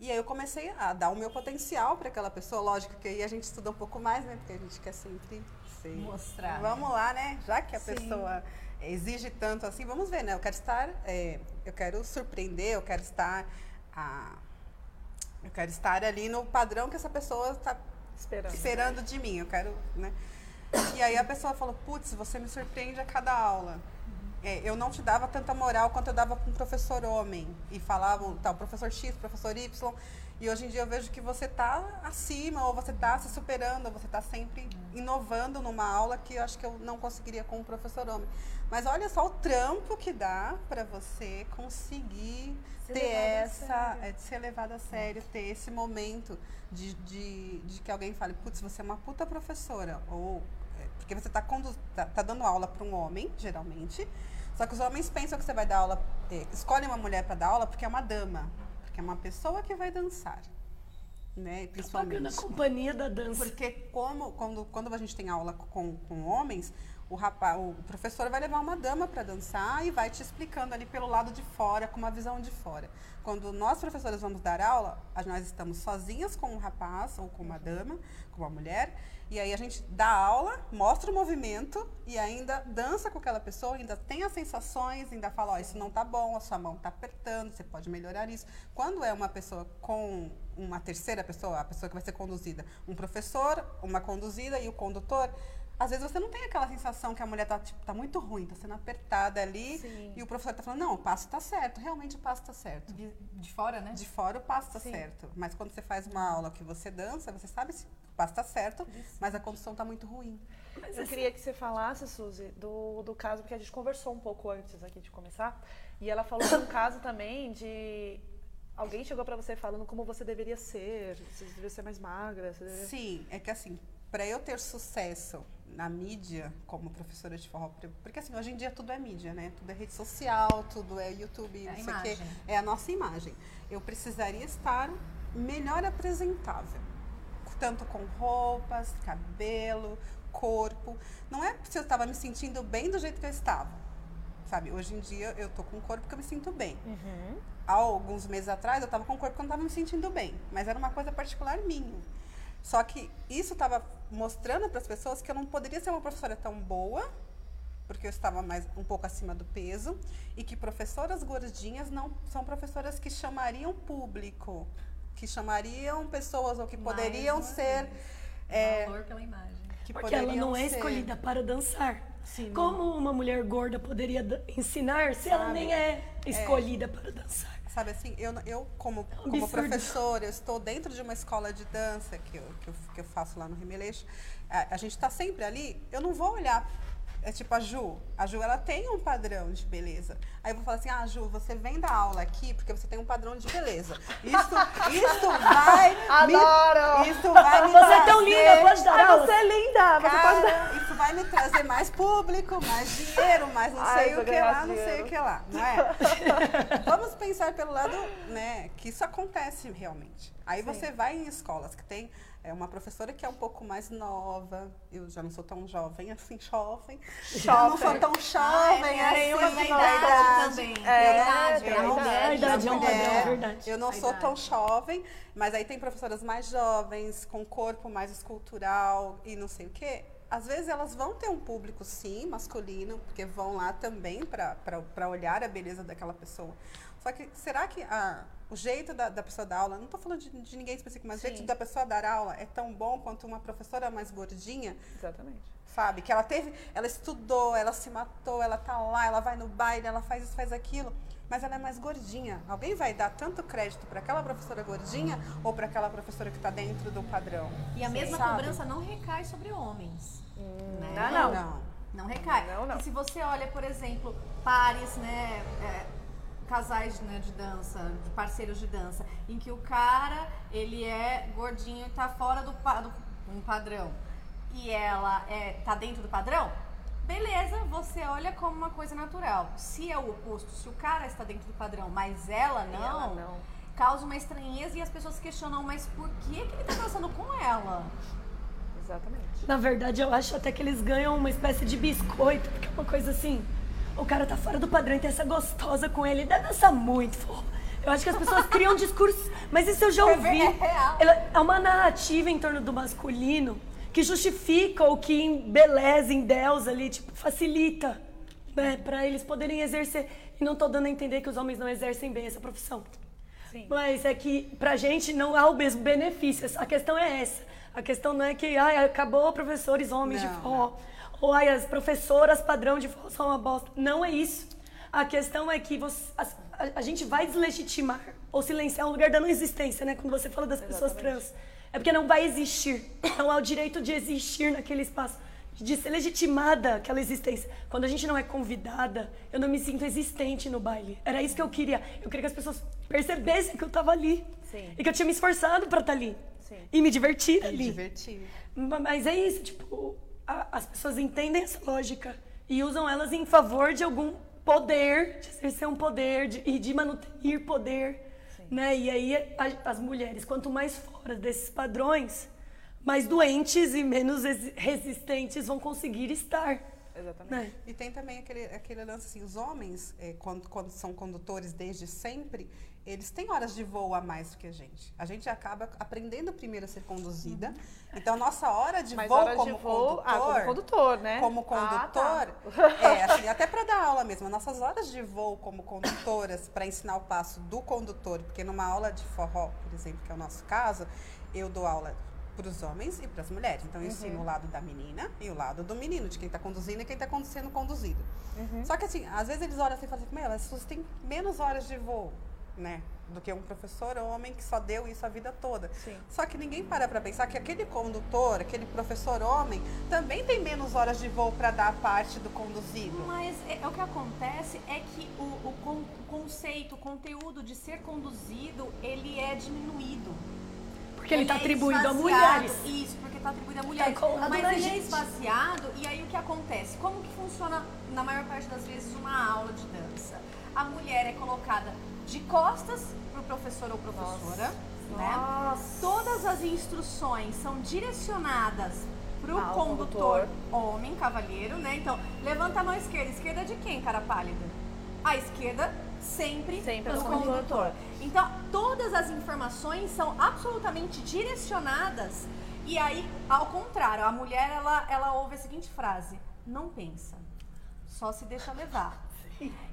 E aí eu comecei a dar o meu potencial para aquela pessoa, lógico que aí a gente estuda um pouco mais, né? Porque a gente quer sempre Mostrar. Vamos lá, né? Já que a pessoa exige tanto assim, vamos ver, né? Eu quero estar, é, eu quero surpreender, eu quero estar, ah, eu quero estar ali no padrão que essa pessoa está Esperando. esperando de mim. Eu quero, né? E aí a pessoa falou, putz, você me surpreende a cada aula. É, eu não te dava tanta moral quanto eu dava para um professor homem. E falavam, tá, o professor X, professor Y. E hoje em dia eu vejo que você está acima, ou você está se superando, ou você está sempre inovando numa aula que eu acho que eu não conseguiria com um professor homem. Mas olha só o trampo que dá para você conseguir Ser ter essa, é, de ser levado a sério, ter esse momento de, de, de que alguém fale, putz, você é uma puta professora. Ou é, porque você está tá, tá dando aula para um homem, geralmente. Só que os homens pensam que você vai dar aula, é, escolhem uma mulher para dar aula porque é uma dama, porque é uma pessoa que vai dançar. Né? Pagando Principalmente. a companhia da dança. Porque como, quando, quando a gente tem aula com, com homens, o, rapaz, o professor vai levar uma dama para dançar e vai te explicando ali pelo lado de fora, com uma visão de fora. Quando nós, professores, vamos dar aula, nós estamos sozinhas com um rapaz ou com uma dama, com uma mulher, e aí a gente dá aula, mostra o movimento e ainda dança com aquela pessoa, ainda tem as sensações, ainda fala, ó, isso não tá bom, a sua mão tá apertando, você pode melhorar isso. Quando é uma pessoa com uma terceira pessoa, a pessoa que vai ser conduzida, um professor, uma conduzida e o condutor, às vezes você não tem aquela sensação que a mulher tá, tipo, tá muito ruim, tá sendo apertada ali, Sim. e o professor tá falando, não, o passo tá certo, realmente o passo tá certo. De, de fora, né? De fora o passo tá Sim. certo. Mas quando você faz uma aula que você dança, você sabe se o passo tá certo, mas a condução tá muito ruim. Eu queria que você falasse, Suzy, do, do caso, porque a gente conversou um pouco antes aqui de começar, e ela falou de um caso também de. Alguém chegou pra você falando como você deveria ser, você deveria ser mais magra. Você deveria... Sim, é que assim, para eu ter sucesso na mídia como professora de forró, por- porque assim, hoje em dia tudo é mídia, né? Tudo é rede social, tudo é YouTube, É a não sei o quê. É a nossa imagem. Eu precisaria estar melhor apresentável. Tanto com roupas, cabelo, corpo. Não é se eu estava me sentindo bem do jeito que eu estava. Sabe, hoje em dia eu tô com um corpo que eu me sinto bem Uhum. há alguns meses atrás, eu estava com um corpo que eu não estava me sentindo bem, mas era uma coisa particular minha. Só que isso estava mostrando para as pessoas que eu não poderia ser uma professora tão boa, porque eu estava mais um pouco acima do peso, e que professoras gordinhas não são professoras que chamariam público, que chamariam pessoas ou que poderiam ser vez. é, Valor pela imagem. que Porque ela não é ser- escolhida para dançar. Sim, Como uma mulher gorda poderia ensinar se ela Sabe? nem é escolhida para dançar? Sabe assim, eu, eu como, como absurdo. professora, eu estou dentro de uma escola de dança que eu, que eu, que eu faço lá no Rimeleixo, a, a gente está sempre ali, eu não vou olhar, é tipo a Ju, a Ju ela tem um padrão de beleza. Aí eu vou falar assim, ah Ju, você vem dar aula aqui porque você tem um padrão de beleza. Isso, isso vai Adoro! me, isso vai me Você é tão trazer- linda, pode dar aula? você é linda! Você pode dar. Cara, isso vai me trazer mais público, mais dinheiro, mais não Ai, sei o que lá, não sei dinheiro. o que lá, não é? Vamos pensar pelo lado, né, que isso acontece realmente. Aí você vai em escolas que tem é, uma professora que é um pouco mais nova, eu já não sou tão jovem assim, jovem. Eu não sou tão jovem Ai, assim, é da idade idade. também. É, Verdade, é é uma verdade. É mulher. padrão, é verdade. Eu não sou tão jovem, mas aí tem professoras mais jovens, com corpo mais escultural e não sei o quê. Às vezes elas vão ter um público, sim, masculino, porque vão lá também para olhar a beleza daquela pessoa. Só que será que a, o jeito da, da pessoa dar aula, não estou falando de, de ninguém específico, mas o Sim. jeito da pessoa dar aula é tão bom quanto uma professora mais gordinha, Exatamente. sabe? Que ela teve, ela estudou, ela se matou, ela tá lá, ela vai no baile, ela faz isso, faz aquilo, mas ela é mais gordinha. Alguém vai dar tanto crédito para aquela professora gordinha ou para aquela professora que está dentro do padrão? E a mesma Sabe? cobrança não recai sobre homens. né? Ah, não. Não. Não recai. Não, não. E se você olha, por exemplo, pares, né, é, casais né, de dança, de parceiros de dança, em que o cara, ele é gordinho e tá fora do, do um padrão, e ela é, tá dentro do padrão, beleza, você olha como uma coisa natural. Se é o oposto, se o cara está dentro do padrão, mas ela não, ela não. causa uma estranheza e as pessoas questionam, mas por que, que ele tá dançando com ela? Exatamente. Na verdade, eu acho até que eles ganham uma espécie de biscoito, porque é uma coisa assim. O cara tá fora do padrão e tem essa gostosa com ele. Deve dançar muito, pô. Eu acho que as pessoas criam um discurso. Mas isso eu já ouvi. É real. Ela- é uma narrativa em torno do masculino que justifica ou que embeleza, endeusa ali, tipo, facilita, né? Pra eles poderem exercer. E não tô dando a entender que os homens não exercem bem essa profissão. Sim. Mas é que pra gente não há o mesmo benefício. A questão é essa. A questão não é que ai, acabou professores homens Não, de forró. Ou ai, as professoras padrão de forró são uma bosta. Não é isso. A questão é que você- a, a gente vai deslegitimar ou silenciar um lugar da não existência, né? Quando você fala das pessoas trans. É porque não vai existir. Não há o direito de existir naquele espaço. De ser legitimada aquela existência. Quando a gente não é convidada, eu não me sinto existente no baile. Era isso que eu queria. Eu queria que as pessoas percebessem que eu tava ali. Sim. E que eu tinha me esforçado pra estar ali. Sim. E me divertir Me ali. divertir. Ma- Mas é isso, tipo, a- as pessoas entendem essa lógica e usam elas em favor de algum poder, de exercer um poder de, e de manter poder. Né? E aí a- as mulheres, quanto mais fora desses padrões, mais doentes e menos resistentes vão conseguir estar. Exatamente. Né? E tem também aquele, aquele lance assim, os homens, eh, quando, quando são condutores desde sempre, eles têm horas de voo a mais do que a gente. A gente acaba aprendendo primeiro a ser conduzida. Então, nossa hora de Uhum. Mas voo horas como de voo, condutor... ah, como condutor, né? Como Ah, tá. condutor, é, assim, até para dar aula mesmo. Nossas horas de voo como condutoras, para ensinar o passo do condutor, porque numa aula de forró, por exemplo, que é o nosso caso, eu dou aula para os homens e para as mulheres. Então, eu ensino o lado da menina e o lado do menino, de quem está conduzindo e quem está sendo conduzido. Só que, assim, às vezes eles olham assim e falam assim, meu, as pessoas têm menos horas de voo, né? Do que um professor homem que só deu isso a vida toda. Sim. Só que ninguém para para pensar que aquele condutor, aquele professor homem, também tem menos horas de voo para dar a parte do conduzido. Mas é, o que acontece é que o, o con- o conceito, o conteúdo de ser conduzido, ele é diminuído. Porque ele está é atribuído a mulheres. Isso, porque está atribuído a mulheres. colado Mas ele é gente. esvaziado e aí o que acontece? Como que funciona, na maior parte das vezes, uma aula de dança? A mulher é colocada de costas para o professor ou professora. Né? Nossa. Todas as instruções são direcionadas para o condutor, homem, cavalheiro, né? Então, levanta a mão esquerda. Esquerda de quem, cara pálida? A esquerda sempre, Sempre do condutor. condutor. Então, todas as informações são absolutamente direcionadas. E aí, ao contrário, a mulher, ela, ela ouve a seguinte frase. Não pensa, só se deixa levar.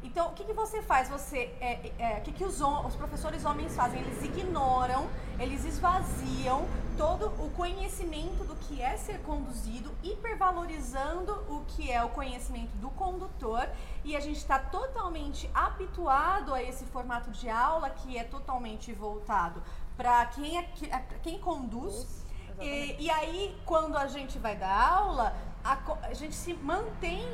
Então, o que, que você faz? Você, é, é, o que, que os, os professores homens fazem? Eles ignoram, eles esvaziam todo o conhecimento do que é ser conduzido, hipervalorizando o que é o conhecimento do condutor. E a gente está totalmente habituado a esse formato de aula que é totalmente voltado para quem, é, é- quem conduz. E, e aí, quando a gente vai dar aula, a, a gente se mantém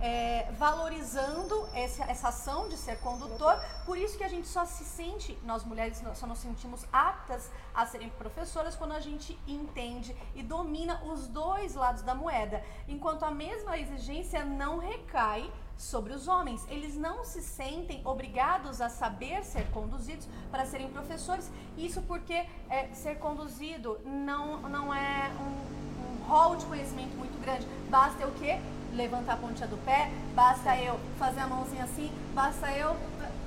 é, valorizando essa, essa ação de ser condutor. Por isso que a gente só se sente, nós mulheres só nos sentimos aptas a serem professoras quando a gente entende e domina os dois lados da moeda. Enquanto a mesma exigência não recai sobre os homens. Eles não se sentem obrigados a saber ser conduzidos para serem professores. Isso porque é, ser conduzido não, não é um, um rol de conhecimento muito grande. Basta o quê? Levantar a pontinha do pé, basta eu fazer a mãozinha assim, basta eu.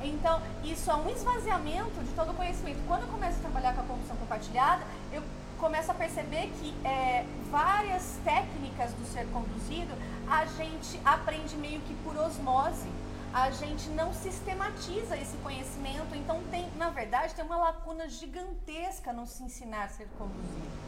Então, isso é um esvaziamento de todo o conhecimento. Quando eu começo a trabalhar com a condução compartilhada, eu começo a perceber que é, várias técnicas do ser conduzido a gente aprende meio que por osmose. A gente não sistematiza esse conhecimento, então tem, na verdade, tem uma lacuna gigantesca no se ensinar a ser conduzido.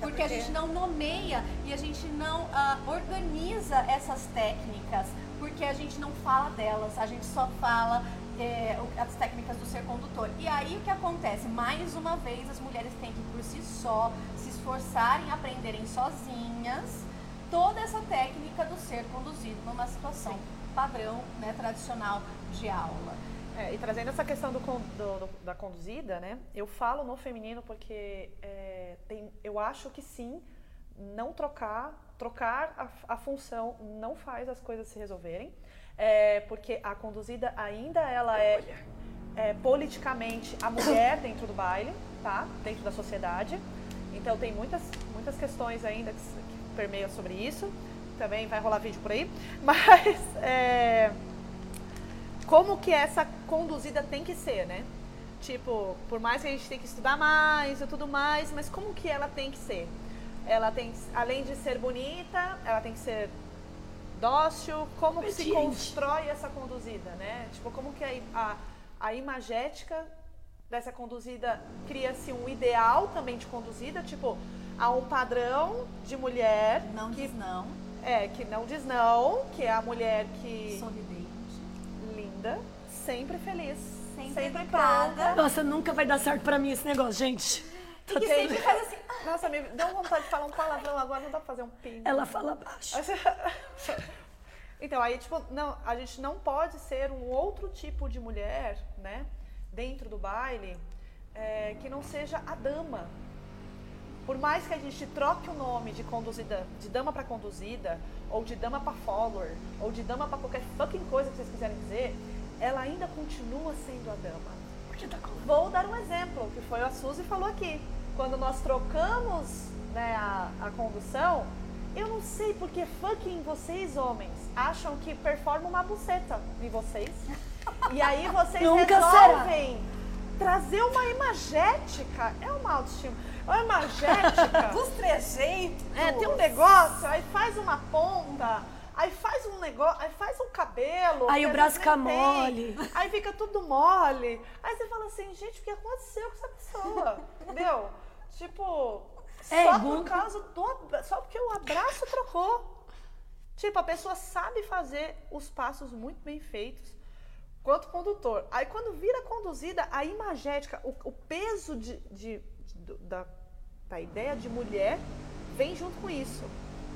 Porque a gente não nomeia e a gente não ah, organiza essas técnicas, porque a gente não fala delas, a gente só fala é, as técnicas do ser condutor. E aí o que acontece? Mais uma vez, as mulheres têm que, por si só, se esforçarem, aprenderem sozinhas toda essa técnica do ser conduzido numa situação padrão, né, tradicional de aula. É, e trazendo essa questão do, do- do- da conduzida, né? Eu falo no feminino porque é, tem, eu acho que sim, não trocar, trocar a, a função não faz as coisas se resolverem, é, porque a conduzida ainda ela é, é, politicamente a mulher dentro do baile, tá? Dentro da sociedade. Então tem muitas, muitas questões ainda que, que permeiam sobre isso. Também vai rolar vídeo por aí, mas é, como que essa conduzida tem que ser, né? Tipo, por mais que a gente tenha que estudar mais e tudo mais, mas como que ela tem que ser? Ela tem, além de ser bonita, ela tem que ser dócil. Como que se constrói essa conduzida, né? Tipo, como que a, a, a imagética dessa conduzida cria-se um ideal também de conduzida, tipo, há um padrão de mulher Não que diz não, é que não diz não, que é a mulher que sorridente. linda, sempre feliz, Sempre sempre, pronta. Nossa, nunca vai dar certo pra mim esse negócio, gente. E que sempre faz assim, Nossa, me deu vontade de falar um palavrão agora, não dá pra fazer um pin. Ela fala baixo. Então, aí, tipo, não, a gente não pode ser um outro tipo de mulher, né, dentro do baile, é, que não seja a dama. Por mais que a gente troque o nome de conduzida, de dama pra conduzida, ou de dama pra follower, ou de dama pra qualquer fucking coisa que vocês quiserem dizer, ela ainda continua sendo a dama. Tá. Vou dar um exemplo, que foi a Suzy falou aqui. Quando nós trocamos né, a, a condução, eu não sei porque fucking vocês, homens, acham que performa uma buceta em vocês. E aí vocês Nunca resolvem trazer uma imagética. É uma autoestima. É uma imagética. Dos trejeitos. É, tem um negócio, aí faz uma ponta, aí faz um negócio, aí faz um cabelo. Aí o braço fica mole. Aí fica tudo mole. Aí você fala assim, gente, o que aconteceu com essa pessoa? Entendeu? Tipo, É, só por causa do só porque o abraço trocou. Tipo, a pessoa sabe fazer os passos muito bem feitos quanto condutor. Aí quando vira conduzida, a imagética, o, o peso de, de- da, da ideia de mulher vem junto com isso,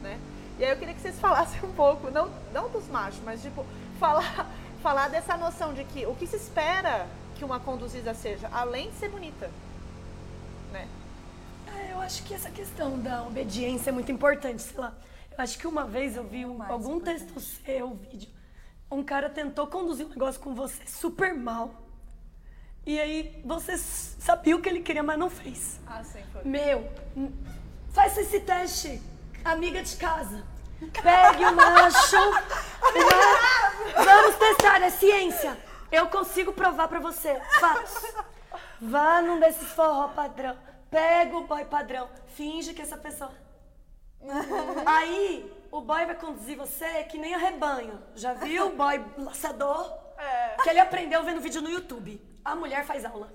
né? E aí eu queria que vocês falassem um pouco, não, não dos machos, mas tipo, falar, falar dessa noção de que o que se espera que uma conduzida seja, além de ser bonita, né? É, eu acho que essa questão da obediência é muito importante, sei lá. Eu acho que uma vez eu vi um- algum importante. texto seu, vídeo, um cara tentou conduzir um negócio com você super mal. E aí você sabia o que ele queria, mas não fez. Ah, sim, foi. Meu, n- faça esse teste, amiga de casa. Pegue o macho. Vamos testar, é ciência. Eu consigo provar pra você. Fato. Vá num desses forró padrão. Pega o boy padrão. Finge que essa pessoa. Aí o boy vai conduzir você que nem a rebanho. Já viu o boy laçador? É. Que ele aprendeu vendo vídeo no YouTube. A mulher faz aula.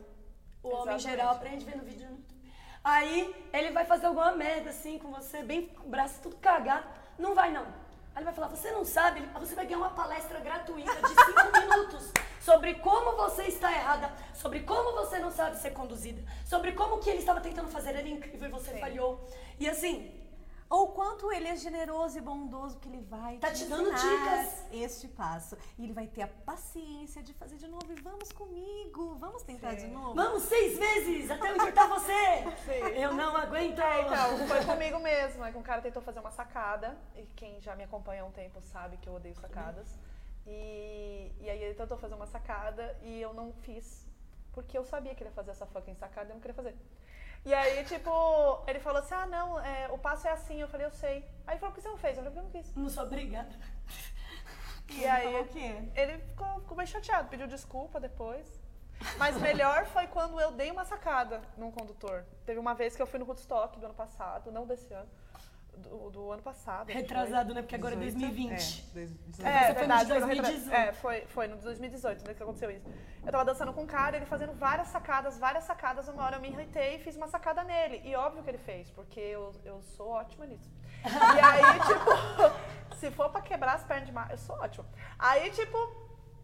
O homem em Exatamente. geral aprende vendo vídeo no YouTube. Aí ele vai fazer alguma merda assim com você, bem com o braço tudo cagado. Não vai não. Aí ele vai falar, você não sabe, Ele- você vai ganhar uma palestra gratuita de cinco minutos sobre como você está errada, sobre como você não sabe ser conduzida, sobre como o que ele estava tentando fazer era incrível e você falhou. E assim, Ou quanto ele é generoso e bondoso que ele vai Tá te dando dicas. este passo. E ele vai ter a paciência de fazer de novo. E vamos comigo, vamos tentar de novo. vamos seis vezes até eu encurtar você. Sim. Eu não aguento. É, então, foi comigo mesmo. É que um cara tentou fazer uma sacada. E quem já me acompanha há um tempo sabe que eu odeio sacadas. E, e aí ele tentou fazer uma sacada e eu não fiz. Porque eu sabia que ele ia fazer essa fucking sacada e eu não queria fazer. E aí, tipo, ele falou assim: ah, não, é, o passo é assim. Eu falei, eu sei. Aí ele falou, por que você não fez? Eu falei, eu não quis. Não sou obrigada. E aí, falou o quê? ele ficou, ficou bem chateado, pediu desculpa depois. Mas melhor foi quando eu dei uma sacada num condutor. Teve uma vez que eu fui no Woodstock do ano passado, não desse ano. Do, do ano passado. que foi. Retrasado, né? Porque agora é 18, 2020. É, dois- 18. É, Você foi no verdade, de foi no 2018. retra- É, foi, foi no de 2018, né, que aconteceu isso. Eu tava dançando com um cara, ele fazendo várias sacadas, várias sacadas, uma hora eu me irritei e fiz uma sacada nele. E óbvio que ele fez, porque eu, eu sou ótima nisso. E aí, tipo, se for pra quebrar as pernas de mar, eu sou ótima. Aí, tipo,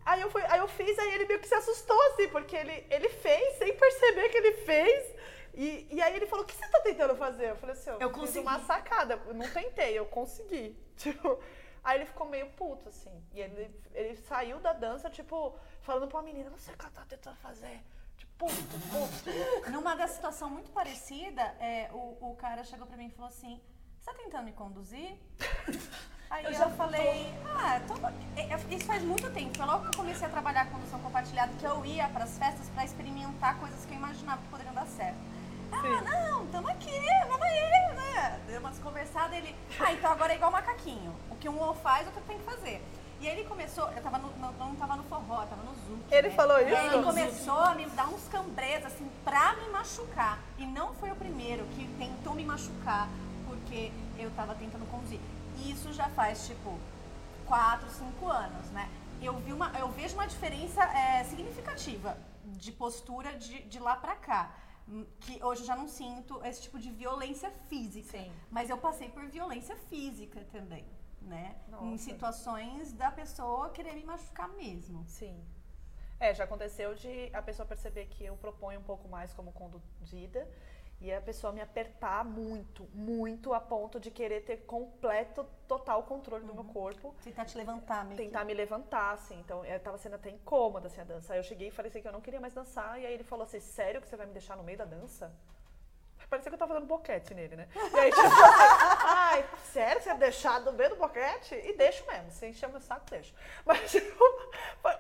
aí eu, fui, aí eu fiz, aí ele meio que se assustou, assim, porque ele, ele fez sem perceber que ele fez. E, e aí ele falou, o que você tá tentando fazer? Eu falei assim, eu, Eu consegui. uma sacada. Eu não tentei, eu consegui. Tipo, aí ele ficou meio puto, assim. E ele, ele saiu da dança, tipo, falando pra menina, não sei o que ela tá tentando fazer. Tipo, puto, puto. Numa da situação muito parecida, é, o, o cara chegou pra mim e falou assim: Você tá tentando me conduzir? Aí Eu eu, já falei: Ah, tô- é, é, isso faz muito tempo. Foi logo que eu comecei a trabalhar com condução compartilhada que eu ia pras festas pra experimentar coisas que eu imaginava que poderiam dar certo. Ah, não, tamo aqui, vamos aí, né? Deu umas conversadas, ele. Ah, então agora é igual macaquinho. O que um faz, o outro tem que fazer. E aí ele começou, eu tava no, no- não tava no forró, tava no zouk. Ele né? falou E isso? aí ele começou a me dar uns cambrês, assim, pra me machucar. E não foi o primeiro que tentou me machucar porque eu tava tentando conduzir. E isso já faz, tipo, 4, 5 anos, né? Eu, vi uma, eu vejo uma diferença é, significativa de postura de, de lá pra cá. Que hoje eu já não sinto esse tipo de violência física. Sim. Mas eu passei por violência física também, né? Em Nossa. situações da pessoa querer me machucar mesmo. Sim. É, já aconteceu de a pessoa perceber que eu proponho um pouco mais como conduzida e a pessoa me apertar muito, muito a ponto de querer ter completo, total controle do meu corpo. Tentar te levantar, meio que- tentar me levantar, assim. Então, eu tava sendo até incômoda, assim, a dança. Aí eu cheguei e falei assim que eu não queria mais dançar. E aí ele falou assim, sério que você vai me deixar no meio da dança? Parecia que eu tava dando boquete nele, né? E aí, tipo, ai, sério, você vai deixar no meio do boquete? E deixo mesmo. Se encher meu saco, deixo. Mas, tipo,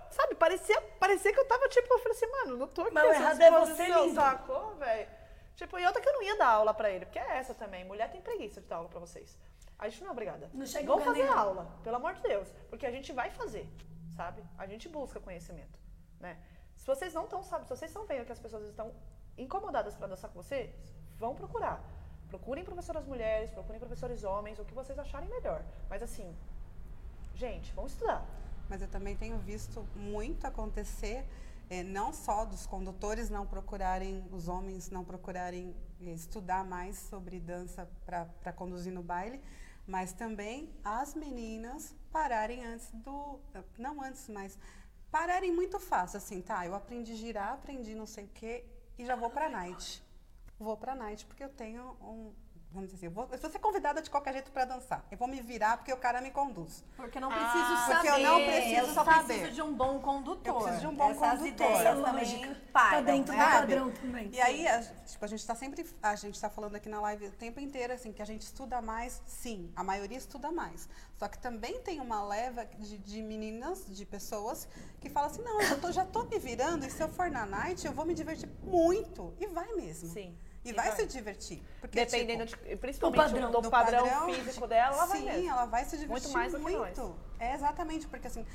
sabe, parecia, parecia que eu tava, tipo, eu falei assim, mano, não tô aqui Mas o errado é você, lindo. sacou, velho? Tipo, e outra que eu não ia dar aula pra ele, porque é essa também. Mulher tem preguiça de dar aula pra vocês. A gente não é obrigada. Não chega Vamos fazer nenhum. aula, pelo amor de Deus. Porque a gente vai fazer, sabe? A gente busca conhecimento, né? Se vocês não estão, sabe, se vocês estão vendo que as pessoas estão incomodadas para dançar com vocês, vão procurar. Procurem professoras mulheres, procurem professores homens, o que vocês acharem melhor. Mas assim, gente, vamos estudar. Mas eu também tenho visto muito acontecer, eh, não só dos condutores não procurarem, os homens não procurarem eh, estudar mais sobre dança para conduzir no baile, mas também as meninas pararem antes do. Não antes, mas pararem muito fácil, assim, tá? Eu aprendi a girar, aprendi não sei o quê e já vou pra night. Vou pra night porque eu tenho um. Vamos dizer assim, eu vou, ser convidada de qualquer jeito para dançar. Eu vou me virar porque o cara me conduz. Porque eu não Ah, preciso porque saber. eu não preciso eu só saber. preciso de um bom condutor. Eu preciso de um bom Essas condutor. ideias também param, tá dentro né? do padrão também. E aí, a, tipo, a gente está sempre, a gente está falando aqui na live o tempo inteiro, assim, que a gente estuda mais, sim, a maioria estuda mais. Só que também tem uma leva de, de meninas, de pessoas, que falam assim, não, eu tô- já tô me virando, e se eu for na night, eu vou me divertir muito. E vai mesmo. Sim. E vai, se divertir. Porque, Dependendo, tipo, de, principalmente padrão, do, do padrão, padrão, físico dela, ela vai Sim, ela vai se divertir Muito mais do que nós. muito. É, exatamente, porque assim,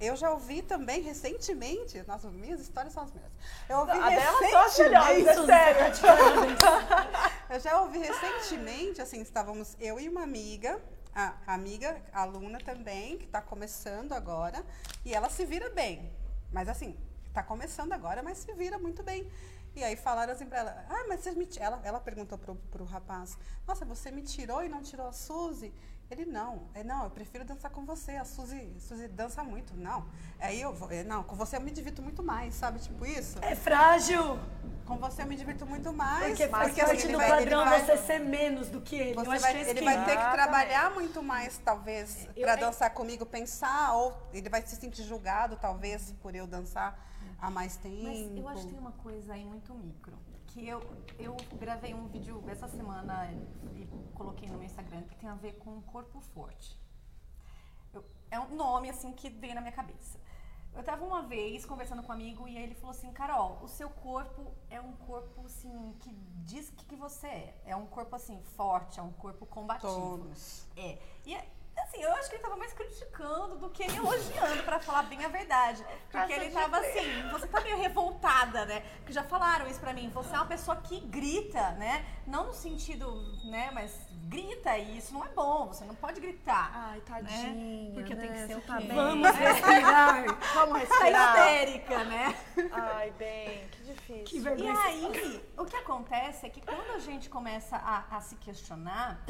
eu já ouvi também recentemente, nossa, minhas histórias são as melhores. Eu ouvi A dela recentemente, melhores, é sério. eu já ouvi recentemente, assim, estávamos eu e uma amiga, a a amiga, a aluna também, que está começando agora, e ela se vira bem. Mas assim, está começando agora, mas se vira muito bem. E aí falaram assim pra ela, ah, mas você me ti-" ela, ela perguntou pro, pro rapaz, nossa, você me tirou e não tirou a Suzy? Ele, não, é, não, eu prefiro dançar com você, a Suzy, Suzy dança muito, não. Aí eu vou, "É, não, com você eu me divirto muito mais, sabe, tipo isso? É frágil. Com você eu me divirto muito mais. Porque faz assim, parte ele do vai- padrão vai- você ser menos do que ele. você vai- é ele vai ter que trabalhar muito mais, talvez, Eu- para dançar comigo, pensar, ou ele vai se sentir julgado, talvez, por eu dançar há mais tempo. Mas eu acho que tem uma coisa aí muito micro. Que eu, eu gravei um vídeo essa semana e coloquei no meu Instagram que tem a ver com corpo forte. Eu- é um nome assim que veio na minha cabeça. Eu tava uma vez conversando com um amigo e ele falou assim, Carol, o seu corpo é um corpo assim que diz que, que você é. É um corpo assim forte, é um corpo combativo. Todos. É. E é- Assim, eu acho que ele tava mais criticando do que elogiando, pra falar bem a verdade. Porque ele tava assim, você tá meio revoltada, né? Porque já falaram isso pra mim, você é uma pessoa que grita, né? Não no sentido, né, mas grita e isso não é bom, você não pode gritar. Ai, tadinha. Né? Porque né? tem que ser Você o tá bem, Vamos né? respirar. Vamos Tá respirar. histérica, né? Ai, bem, que difícil. Que E vergonha. aí, o que acontece é que quando a gente começa a, a se questionar,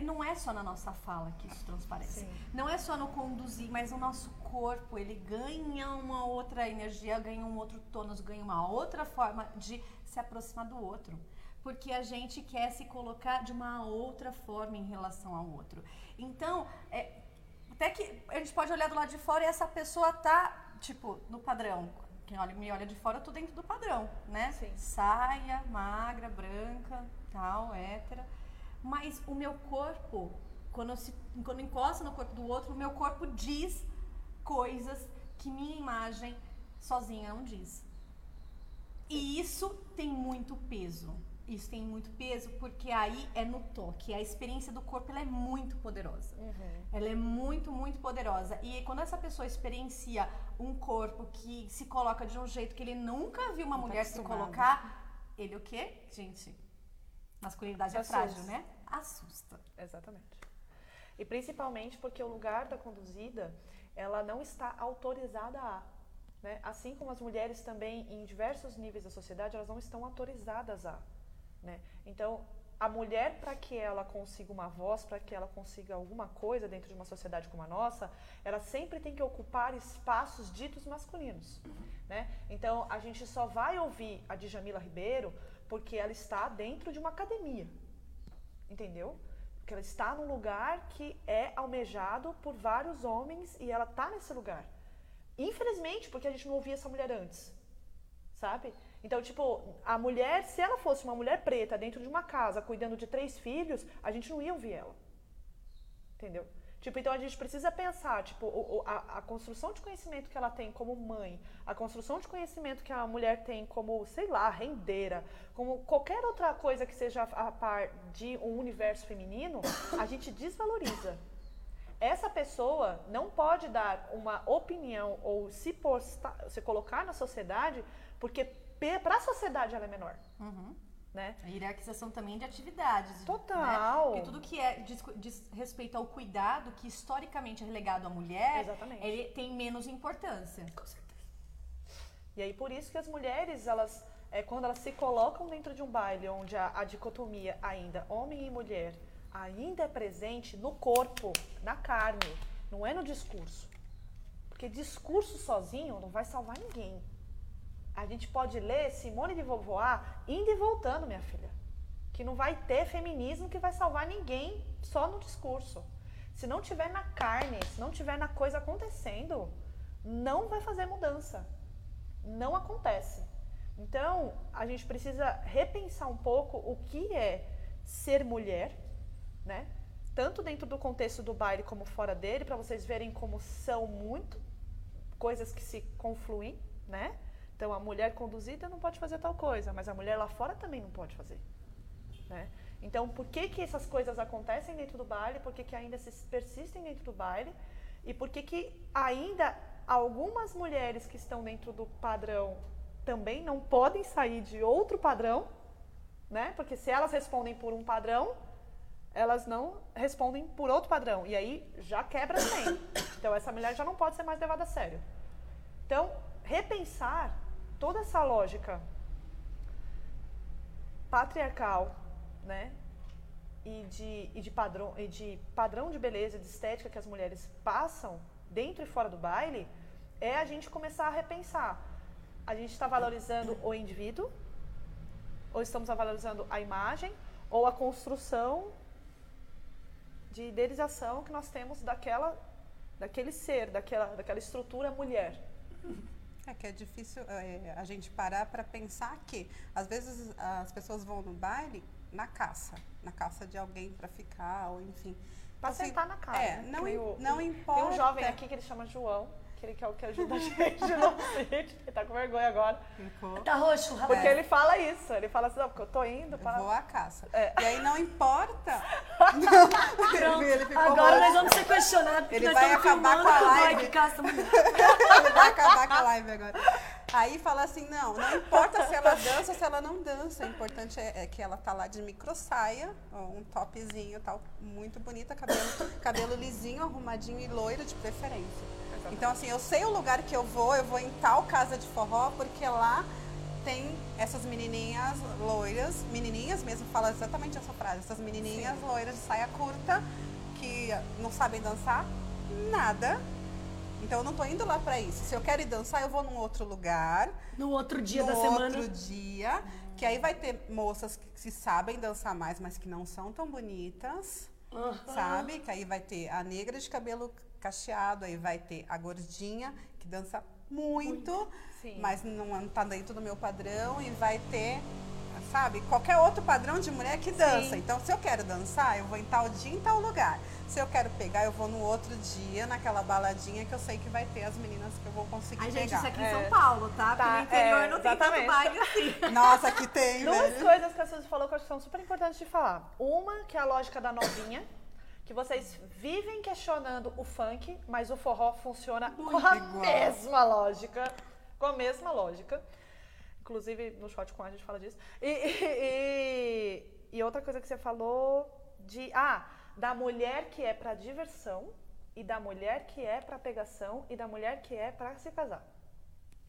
não é só na nossa fala que isso transparece. Sim. Não é só no conduzir, mas o nosso corpo, ele ganha uma outra energia, ganha um outro tônus, ganha uma outra forma de se aproximar do outro. Porque a gente quer se colocar de uma outra forma em relação ao outro. Então, é, até que a gente pode olhar do lado de fora e essa pessoa tá, tipo, no padrão. Quem olha, me olha de fora, eu tô dentro do padrão, né? Sim. Saia, magra, branca, tal, hétera. Mas o meu corpo, quando, se, quando encosta no corpo do outro, o meu corpo diz coisas que minha imagem sozinha não diz. E isso tem muito peso. Isso tem muito peso porque aí é no toque. A experiência do corpo ela é muito poderosa. Uhum. Ela é muito, muito poderosa. E quando essa pessoa experiencia um corpo que se coloca de um jeito que ele nunca viu uma Não tá mulher se acostumado. colocar, ele o quê? Gente, masculinidade é frágil, né? Assusta. Exatamente. E principalmente porque o lugar da conduzida, ela não está autorizada a. Né? Assim como as mulheres também, em diversos níveis da sociedade, elas não estão autorizadas a. Né? Então, a mulher, para que ela consiga uma voz, para que ela consiga alguma coisa dentro de uma sociedade como a nossa, ela sempre tem que ocupar espaços ditos masculinos. Né? Então, a gente só vai ouvir a Djamila Ribeiro porque ela está dentro de uma academia. Entendeu? Porque ela está num lugar que é almejado por vários homens e ela está nesse lugar. Infelizmente, porque a gente não ouvia essa mulher antes. Sabe? Então, tipo, a mulher, se ela fosse uma mulher preta dentro de uma casa cuidando de três filhos, a gente não ia ouvir ela. Entendeu? Tipo, então a gente precisa pensar, tipo, o- a, a construção de conhecimento que ela tem como mãe, a construção de conhecimento que a mulher tem como, sei lá, rendeira, como qualquer outra coisa que seja a par de um universo feminino, a gente desvaloriza. Essa pessoa não pode dar uma opinião ou se, postar, se colocar na sociedade, porque para a sociedade ela é menor, Uhum. Né? A hierarquização também de atividades. Total. Né? Porque tudo que é diz, diz respeito ao cuidado, que historicamente é relegado à mulher, Exatamente. ele tem menos importância. E aí por isso que as mulheres, elas, é, quando elas se colocam dentro de um baile onde a, a dicotomia ainda homem e mulher ainda é presente no corpo, na carne, não é no discurso. Porque discurso sozinho não vai salvar ninguém. A gente pode ler Simone de Beauvoir indo e voltando, minha filha. Que não vai ter feminismo que vai salvar ninguém só no discurso. Se não tiver na carne, se não tiver na coisa acontecendo, não vai fazer mudança. Não acontece. Então, a gente precisa repensar um pouco o que é ser mulher, né? Tanto dentro do contexto do baile como fora dele, para vocês verem como são muito coisas que se confluem, né? Então, a mulher conduzida não pode fazer tal coisa, mas a mulher lá fora também não pode fazer, né? Então, por que que essas coisas acontecem dentro do baile? Por que que ainda se persistem dentro do baile? E por que que ainda algumas mulheres que estão dentro do padrão também não podem sair de outro padrão, né? Porque se elas respondem por um padrão, elas não respondem por outro padrão. E aí já quebra também. Então essa mulher já não pode ser mais levada a sério. Então, repensar toda essa lógica patriarcal, né? E de, e de padrão e de padrão de beleza, de estética que as mulheres passam dentro e fora do baile, é a gente começar a repensar. A gente está valorizando o indivíduo, ou estamos valorizando a imagem, ou a construção de idealização que nós temos daquela, daquele ser, daquela, daquela estrutura mulher. É que é difícil é, a gente parar para pensar que às vezes as pessoas vão no baile na caça, na caça de alguém para ficar ou enfim. Pra assim, sentar na cara. É, né? não, Tem o- não Tem importa. um jovem aqui que ele chama João. Que ele quer o que ajuda a gente no sítio. Ele tá com vergonha agora. Ficou. Tá roxo, rapaz. Porque ele fala isso. Ele fala assim, não, porque eu tô indo Eu para... vou à caça. É. E aí não importa. Não, ele ficou Agora roxo. nós vamos ser questionados. porque Ele vai acabar com a live. Mike caça mulher. Ele vai acabar com a live agora. Aí fala assim, não, não importa se ela dança ou se ela não dança. O importante é, é que ela tá lá de micro saia, um topzinho tal, muito bonita, cabelo, cabelo lisinho, arrumadinho e loiro de preferência. Então assim, eu sei o lugar que eu vou, eu vou em tal casa de forró, porque lá tem essas menininhas loiras, menininhas mesmo, fala exatamente essa frase, essas menininhas loiras de saia curta, que não sabem dançar nada, então eu não tô indo lá pra isso. Se eu quero ir dançar, eu vou num outro lugar, No outro dia no da semana. outro dia, que aí vai ter moças que se sabem dançar mais, mas que não são tão bonitas, sabe? Que aí vai ter a negra de cabelo cacheado, aí vai ter a gordinha que dança muito, Sim. mas não, não tá dentro do meu padrão e vai ter sabe? Qualquer outro padrão de mulher que dança. Sim. Então, se eu quero dançar, eu vou em tal dia, em tal lugar. Se eu quero pegar, eu vou no outro dia, naquela baladinha que eu sei que vai ter as meninas que eu vou conseguir Ai, gente, pegar. isso aqui em É. São Paulo, tá? Porque Tá, no interior é, não tem tanto baile assim. Nossa, que tem, Duas velho. coisas que a Suzy falou que eu acho que são super importantes de falar. Uma, que é a lógica da novinha, que vocês vivem questionando o funk, mas o forró funciona com a igual. mesma lógica. Com a mesma lógica. Inclusive, no shot com a gente fala disso. E, e- e- e outra coisa que você falou de. Ah, da mulher que é pra diversão, e da mulher que é pra pegação, e da mulher que é pra se casar.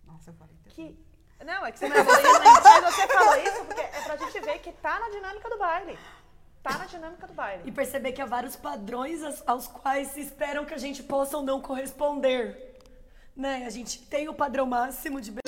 Nossa, eu falei. Que. Não, é que você, falou isso, mas você falou isso porque é pra gente ver que tá na dinâmica do baile tá na dinâmica do baile. E perceber que há vários padrões aos quais se esperam que a gente possa ou não corresponder. Né? A gente tem o padrão máximo de beleza.